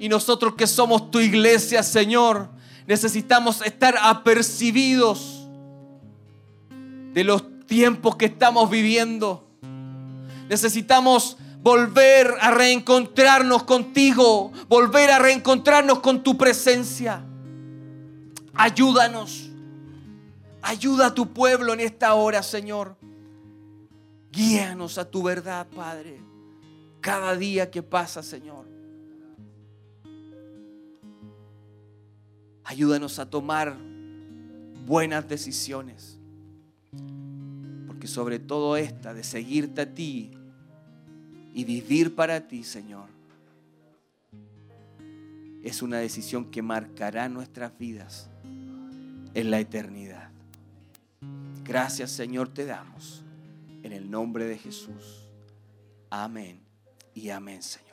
Y nosotros que somos tu iglesia, Señor, necesitamos estar apercibidos de los tiempos que estamos viviendo. Necesitamos volver a reencontrarnos contigo, volver a reencontrarnos con tu presencia. Ayúdanos. Ayuda a tu pueblo en esta hora, Señor. Guíanos a tu verdad, Padre. Cada día que pasa, Señor. Ayúdanos a tomar buenas decisiones. Porque sobre todo esta de seguirte a ti y vivir para ti, Señor, es una decisión que marcará nuestras vidas en la eternidad. Gracias, Señor, te damos en el nombre de Jesús. Amén y amén, Señor.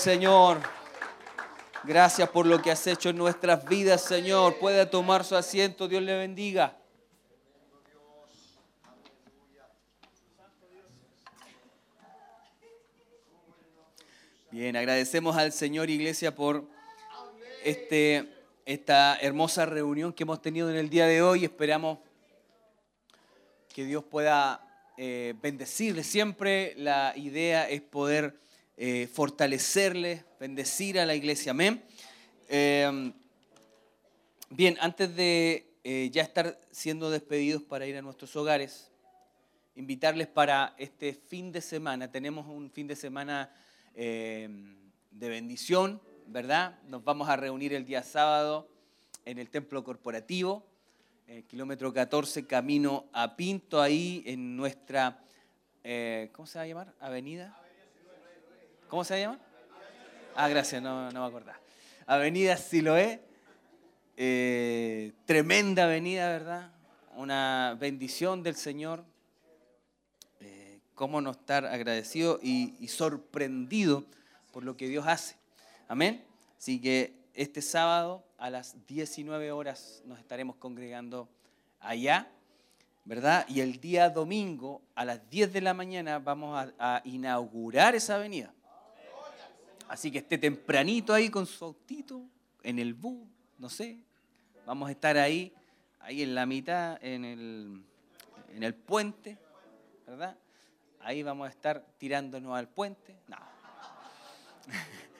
Señor. Gracias por lo que has hecho en nuestras vidas, Señor. Puede tomar su asiento. Dios le bendiga. Bien, agradecemos al Señor Iglesia por este, esta hermosa reunión que hemos tenido en el día de hoy. Esperamos que Dios pueda eh, bendecirle. Siempre la idea es poder eh, fortalecerle, bendecir a la iglesia. Amén. Eh, bien, antes de eh, ya estar siendo despedidos para ir a nuestros hogares, invitarles para este fin de semana. Tenemos un fin de semana eh, de bendición, ¿verdad? Nos vamos a reunir el día sábado en el templo corporativo, eh, kilómetro 14, camino a Pinto, ahí en nuestra, ¿cómo se va a llamar? Avenida. ¿Cómo se llama? Ah, gracias, no, no me acordaba. Avenida Siloé, eh, tremenda avenida, ¿verdad? Una bendición del Señor. Eh, cómo no estar agradecido y, y sorprendido por lo que Dios hace. Amén. Así que este sábado a las 19 horas nos estaremos congregando allá, ¿verdad? Y el día domingo a las 10 de la mañana vamos a, a inaugurar esa avenida. Así que esté tempranito ahí con su autito, en el bus, no sé. Vamos a estar ahí, ahí en la mitad, en el, en el puente, ¿verdad? Ahí vamos a estar tirándonos al puente. No.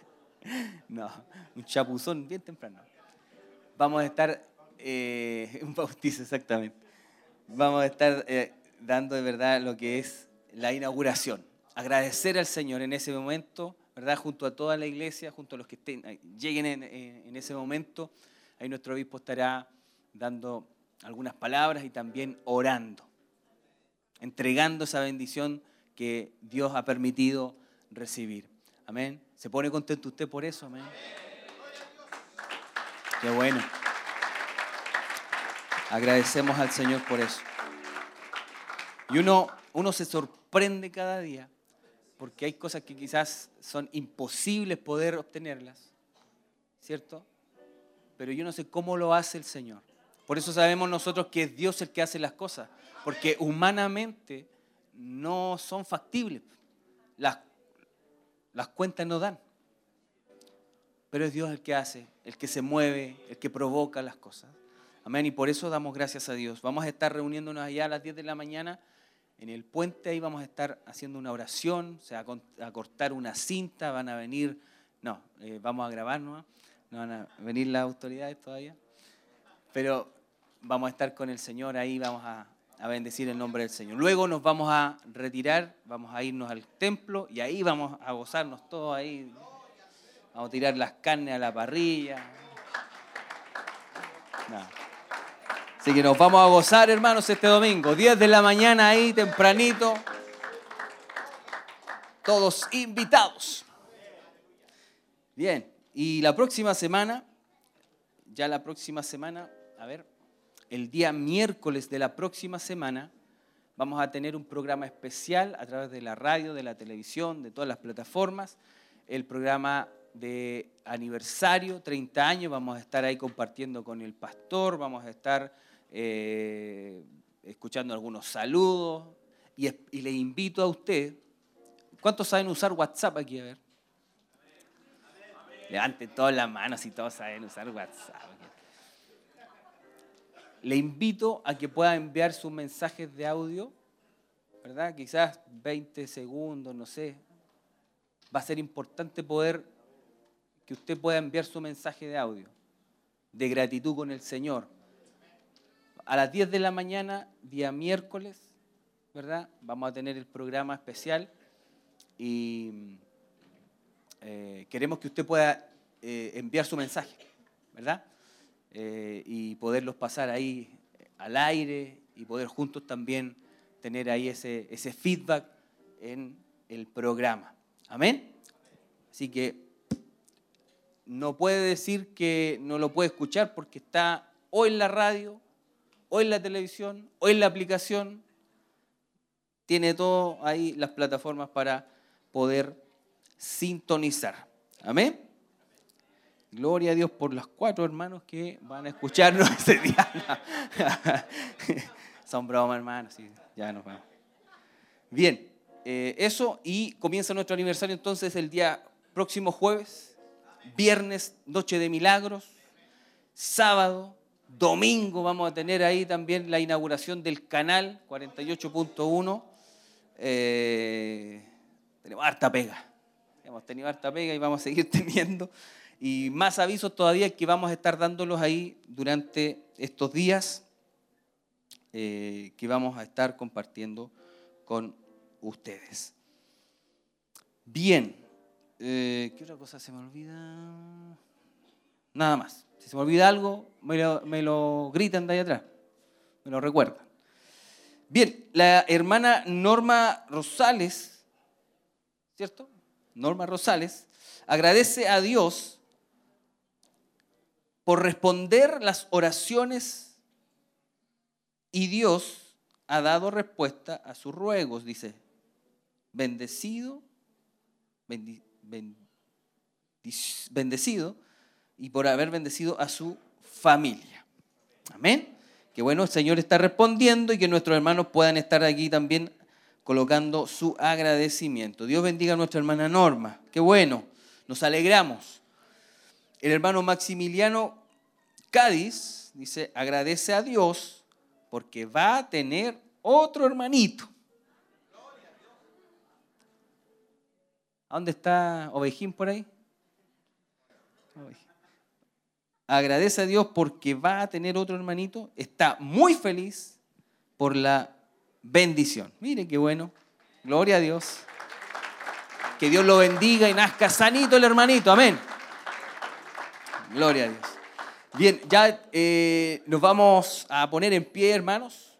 No, un chapuzón bien temprano. Vamos a estar, eh, un bautizo exactamente. Vamos a estar eh, dando de verdad lo que es la inauguración. Agradecer al Señor en ese momento, Junto a toda la iglesia, junto a los que estén, eh, lleguen en, en- en ese momento. Ahí nuestro obispo estará dando algunas palabras y también orando, entregando esa bendición que Dios ha permitido recibir. Amén. ¿Se pone contento usted por eso? Amén. Qué bueno. Agradecemos al Señor por eso. Y uno, uno se sorprende cada día porque hay cosas que quizás son imposibles poder obtenerlas, ¿cierto? Pero yo no sé cómo lo hace el Señor. Por eso sabemos nosotros que es Dios el que hace las cosas, porque humanamente no son factibles. Las, las cuentas no dan. Pero es Dios el que hace, el que se mueve, el que provoca las cosas. Amén. Y por eso damos gracias a Dios. Vamos a estar reuniéndonos allá a las 10 de la mañana en el puente. Ahí vamos a estar haciendo una oración, se va a cortar una cinta, van a venir, no, eh, vamos a grabar, ¿no? Van a venir las autoridades todavía. Pero vamos a estar con el Señor ahí, vamos a, a bendecir el nombre del Señor. Luego nos vamos a retirar, vamos a irnos al templo y ahí vamos a gozarnos todos ahí. Vamos a tirar las carnes a la parrilla. No. Así que nos vamos a gozar, hermanos, este domingo. 10 de la mañana ahí, tempranito. Todos invitados. Bien, y la próxima semana, ya la próxima semana, a ver, el día miércoles de la próxima semana, vamos a tener un programa especial a través de la radio, de la televisión, de todas las plataformas. El programa de aniversario, 30 años, vamos a estar ahí compartiendo con el pastor, vamos a estar eh, escuchando algunos saludos y, le invito a usted, ¿cuántos saben usar WhatsApp aquí? A ver. Levanten todas las manos si todos saben usar WhatsApp. Le invito a que pueda enviar sus mensajes de audio, ¿verdad? Quizás 20 segundos, no sé. Va a ser importante poder que usted pueda enviar su mensaje de audio de gratitud con el Señor. A las 10 de la mañana, día miércoles, ¿verdad? Vamos a tener el programa especial y eh, queremos que usted pueda eh, enviar su mensaje, ¿verdad? Eh, y poderlos pasar ahí al aire y poder juntos también tener ahí ese, ese feedback en el programa. Amén. Así que no puede decir que no lo puede escuchar porque está o en la radio, o en la televisión, o en la aplicación. Tiene todo ahí las plataformas para poder sintonizar. Amén. Gloria a Dios por los cuatro hermanos que van a escucharnos ese día. Son bromas, hermanos. Ya nos. Bien, eh, eso y comienza nuestro aniversario entonces el día próximo jueves, viernes, noche de milagros, sábado, domingo vamos a tener ahí también la inauguración del canal 48.1. Eh, tenemos harta pega. Hemos tenido harta pega y vamos a seguir teniendo. Y más avisos todavía que vamos a estar dándolos ahí durante estos días eh, que vamos a estar compartiendo con ustedes. Bien, eh, ¿qué otra cosa se me olvida? Nada más. Si se me olvida algo, me lo, gritan de ahí atrás, me lo recuerdan. Bien, la hermana Norma Rosales, ¿cierto? Norma Rosales, agradece a Dios por responder las oraciones y Dios ha dado respuesta a sus ruegos, dice, bendecido, bendecido y por haber bendecido a su familia. Amén. Que bueno, el Señor está respondiendo y que nuestros hermanos puedan estar aquí también colocando su agradecimiento. Dios bendiga a nuestra hermana Norma. Qué bueno, nos alegramos. El hermano Maximiliano Cádiz dice, agradece a Dios porque va a tener otro hermanito. ¿A dónde está Ovejín por ahí? Ovejín. Agradece a Dios porque va a tener otro hermanito. Está muy feliz por la bendición. Mire qué bueno. Gloria a Dios. Que Dios lo bendiga y nazca sanito el hermanito. Amén. Gloria a Dios. Bien, ya eh, nos vamos a poner en pie, hermanos.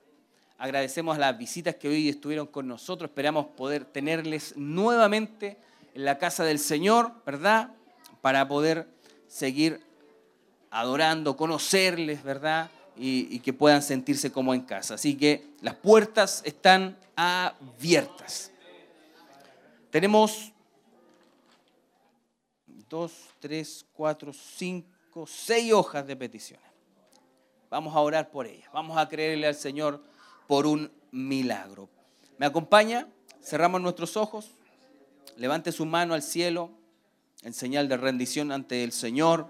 Agradecemos las visitas que hoy estuvieron con nosotros. Esperamos poder tenerles nuevamente en la casa del Señor, ¿verdad? Para poder seguir adorando, conocerles, ¿verdad? Y, que puedan sentirse como en casa. Así que las puertas están abiertas. Tenemos dos, tres, cuatro, cinco, seis hojas de peticiones. Vamos a orar por ellas. Vamos a creerle al Señor por un milagro. ¿Me acompaña? Cerramos nuestros ojos. Levante su mano al cielo en señal de rendición ante el Señor,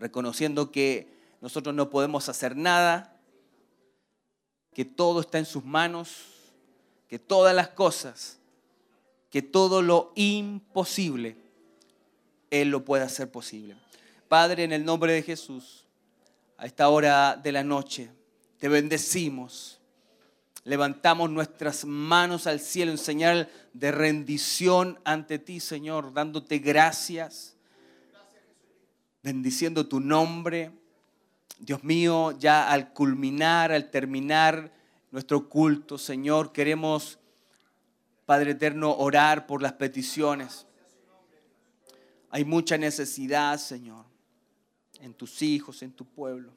reconociendo que nosotros no podemos hacer nada, que todo está en sus manos, que todas las cosas, que todo lo imposible, Él lo puede hacer posible. Padre, en el nombre de Jesús, a esta hora de la noche, te bendecimos. Levantamos nuestras manos al cielo en señal de rendición ante ti, Señor, dándote gracias, bendiciendo tu nombre. Dios mío, ya al culminar, al terminar nuestro culto, Señor, queremos, Padre eterno, orar por las peticiones. Hay mucha necesidad, Señor, en tus hijos, en tu pueblo.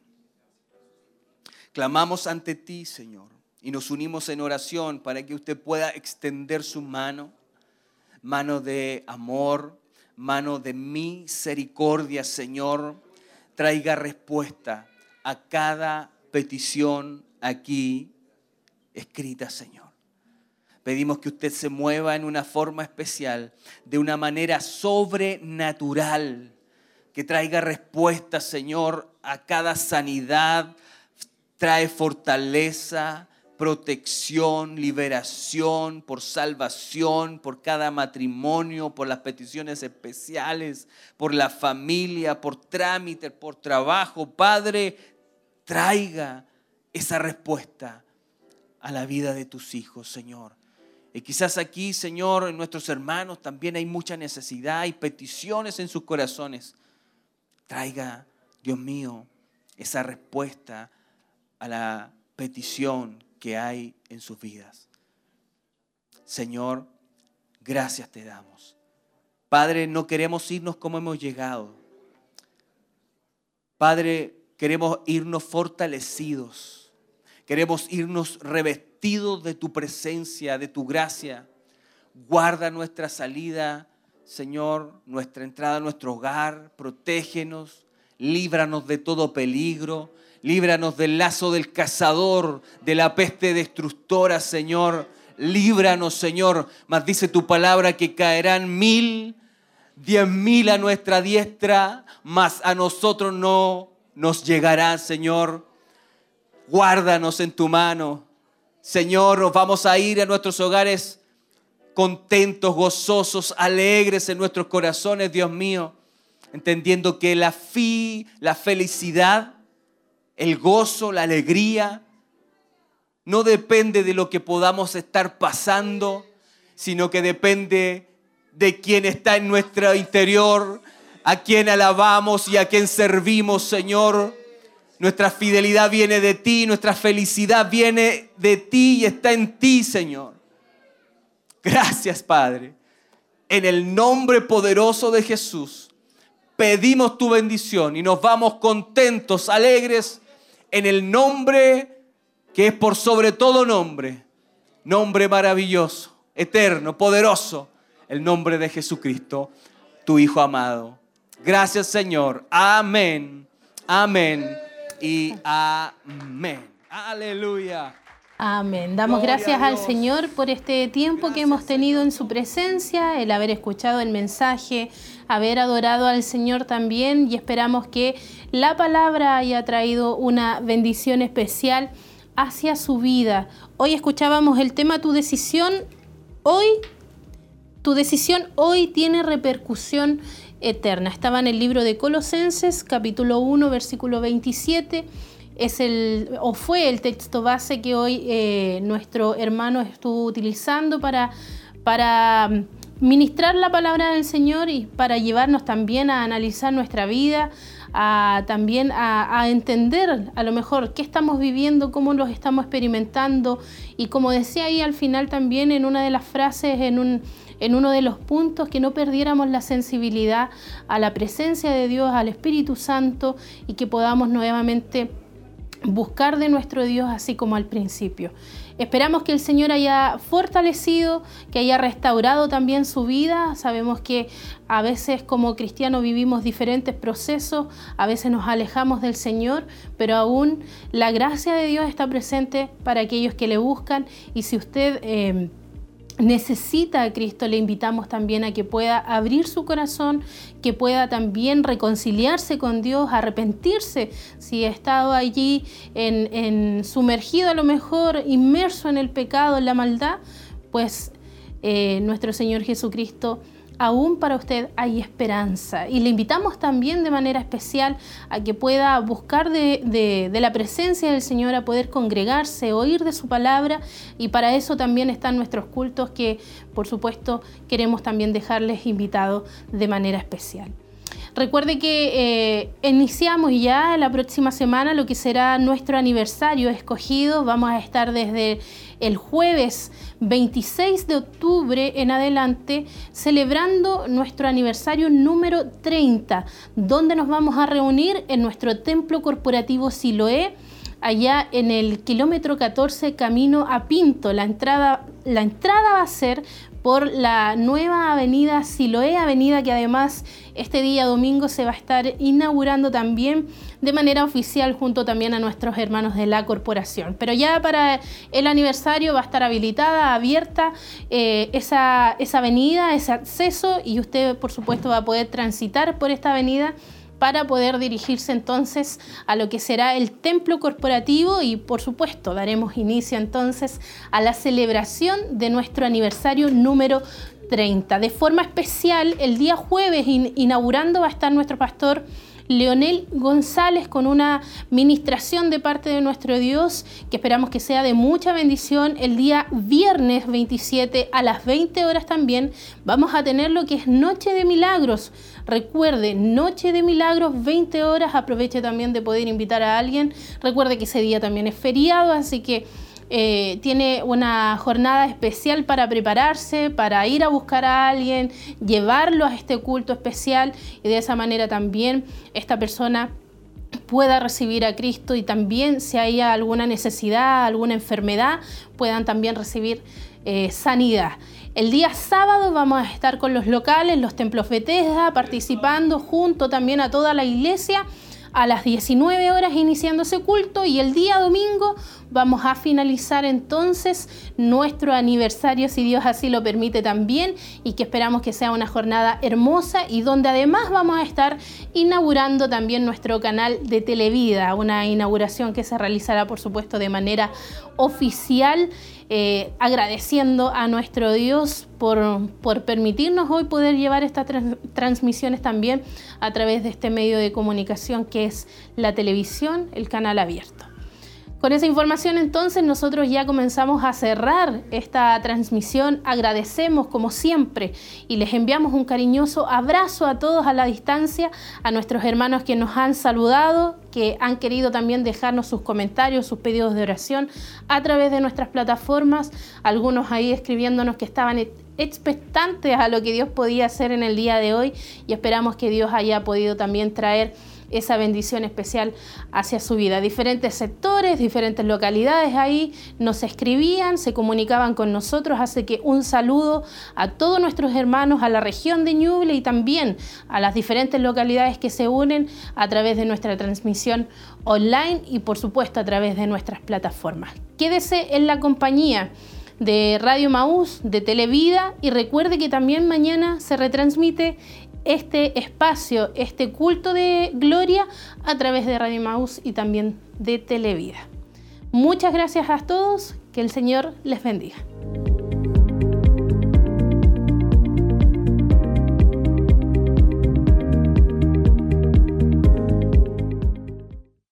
Clamamos ante ti, Señor, y nos unimos en oración para que usted pueda extender su mano, mano de amor, mano de misericordia, Señor. Traiga respuesta a cada petición aquí escrita, Señor. Pedimos que usted se mueva en una forma especial, de una manera sobrenatural, que traiga respuesta, Señor, a cada sanidad, trae fortaleza, protección, liberación, por salvación, por cada matrimonio, por las peticiones especiales, por la familia, por trámites, por trabajo. Padre, traiga esa respuesta a la vida de tus hijos, Señor. Y quizás aquí, Señor, en nuestros hermanos también hay mucha necesidad y peticiones en sus corazones. Traiga, Dios mío, esa respuesta a la petición que hay en sus vidas. Señor, gracias te damos. Padre, no queremos irnos como hemos llegado. Padre, queremos irnos fortalecidos. Queremos irnos revestidos de tu presencia, de tu gracia. Guarda nuestra salida Señor, nuestra entrada a nuestro hogar, protégenos, líbranos de todo peligro, líbranos del lazo del cazador, de la peste destructora, Señor. Líbranos, Señor. Mas dice tu palabra que caerán mil, diez mil a nuestra diestra, mas a nosotros no nos llegará, Señor. Guárdanos en tu mano. Señor, nos vamos a ir a nuestros hogares contentos, gozosos, alegres en nuestros corazones, Dios mío, entendiendo que la fi, la felicidad, el gozo, la alegría, no depende de lo que podamos estar pasando, sino que depende de quien está en nuestro interior, a quien alabamos y a quien servimos, Señor. Nuestra fidelidad viene de ti, nuestra felicidad viene de ti y está en ti, Señor. Gracias, Padre. En el nombre poderoso de Jesús, pedimos tu bendición y nos vamos contentos, alegres, en el nombre que es por sobre todo nombre, nombre maravilloso, eterno, poderoso, el nombre de Jesucristo, tu Hijo amado. Gracias, Señor. Amén, amén y amén. Aleluya. Amén. Damos Gloria gracias al. Señor por este tiempo que hemos tenido en su presencia, el haber escuchado el mensaje, haber adorado al Señor también y esperamos que la palabra haya traído una bendición especial hacia su vida. Hoy escuchábamos el tema Tu decisión. Hoy, tu decisión hoy tiene repercusión eterna. Estaba en el libro de Colosenses, capítulo 1, versículo 27 es el o fue el texto base que hoy eh, nuestro hermano estuvo utilizando para, para mm, ministrar la palabra del Señor y para llevarnos también a analizar nuestra vida, a, también a, a entender a lo mejor qué estamos viviendo, cómo los estamos experimentando. Y como decía ahí al final también en una de las frases, en un, en uno de los puntos, que no perdiéramos la sensibilidad a la presencia de Dios, al Espíritu Santo y que podamos nuevamente buscar de nuestro Dios así como al principio. Esperamos que el Señor haya fortalecido, que haya restaurado también su vida. Sabemos que a veces como cristianos vivimos diferentes procesos, a veces nos alejamos del Señor, pero aún la gracia de Dios está presente para aquellos que le buscan y si usted... eh, necesita a Cristo, le invitamos también a que pueda abrir su corazón, que pueda también reconciliarse con Dios, arrepentirse si ha estado allí en, sumergido a lo mejor, inmerso en el pecado, en la maldad, pues eh, nuestro Señor Jesucristo aún para usted hay esperanza. Y le invitamos también de manera especial a que pueda buscar de, la presencia del Señor, a poder congregarse, oír de su palabra. Y para eso también están nuestros cultos que, por supuesto, queremos también dejarles invitados de manera especial. Recuerde que eh, iniciamos ya la próxima semana lo que será nuestro aniversario escogido. Vamos a estar desde el jueves 26 de octubre en adelante celebrando nuestro aniversario número 30, donde nos vamos a reunir en nuestro templo corporativo Siloé allá en el kilómetro 14 camino a Pinto. La entrada, la entrada va a ser por la nueva avenida Siloé, avenida que además este día domingo se va a estar inaugurando también de manera oficial junto también a nuestros hermanos de la corporación. Pero ya para el aniversario va a estar habilitada, abierta eh, esa, esa avenida, ese acceso y usted por supuesto va a poder transitar por esta avenida para poder dirigirse entonces a lo que será el templo corporativo y por supuesto daremos inicio entonces a la celebración de nuestro aniversario número 30. De forma especial, el día jueves in inaugurando va a estar nuestro pastor Leonel González con una ministración de parte de nuestro Dios que esperamos que sea de mucha bendición. El día viernes 27 a las 20 horas también vamos a tener lo que es Noche de Milagros. Recuerde, Noche de Milagros, 20 horas. Aproveche también de poder invitar a alguien. Recuerde que ese día también es feriado, así que eh, tiene una jornada especial para prepararse, para ir a buscar a alguien, llevarlo a este culto especial y de esa manera también esta persona pueda recibir a Cristo y también si hay alguna necesidad, alguna enfermedad, puedan también recibir eh, sanidad. El día sábado vamos a estar con los locales, los templos Bethesda, participando junto también a toda la iglesia a las 19 horas iniciando ese culto y el día domingo vamos a finalizar entonces nuestro aniversario si Dios así lo permite también y que esperamos que sea una jornada hermosa y donde además vamos a estar inaugurando también nuestro canal de Televida, una inauguración que se realizará por supuesto de manera oficial eh, agradeciendo a nuestro Dios por, por, permitirnos hoy poder llevar estas transmisiones también a través de este medio de comunicación que es la televisión, el canal abierto. Con esa información entonces nosotros ya comenzamos a cerrar esta transmisión. Agradecemos como siempre y les enviamos un cariñoso abrazo a todos a la distancia, a nuestros hermanos que nos han saludado, que han querido también dejarnos sus comentarios, sus pedidos de oración a través de nuestras plataformas, algunos ahí escribiéndonos que estaban expectantes a lo que Dios podía hacer en el día de hoy y esperamos que Dios haya podido también traer esa bendición especial hacia su vida. Diferentes sectores, diferentes localidades ahí nos escribían, se comunicaban con nosotros, hace que un saludo a todos nuestros hermanos, a la región de Ñuble y también a las diferentes localidades que se unen a través de nuestra transmisión online y por supuesto a través de nuestras plataformas. Quédese en la compañía de Radio Maús, de Televida y recuerde que también mañana se retransmite este espacio, este culto de gloria a través de Radio Maus y también de Televida. Muchas gracias a todos, que el Señor les bendiga.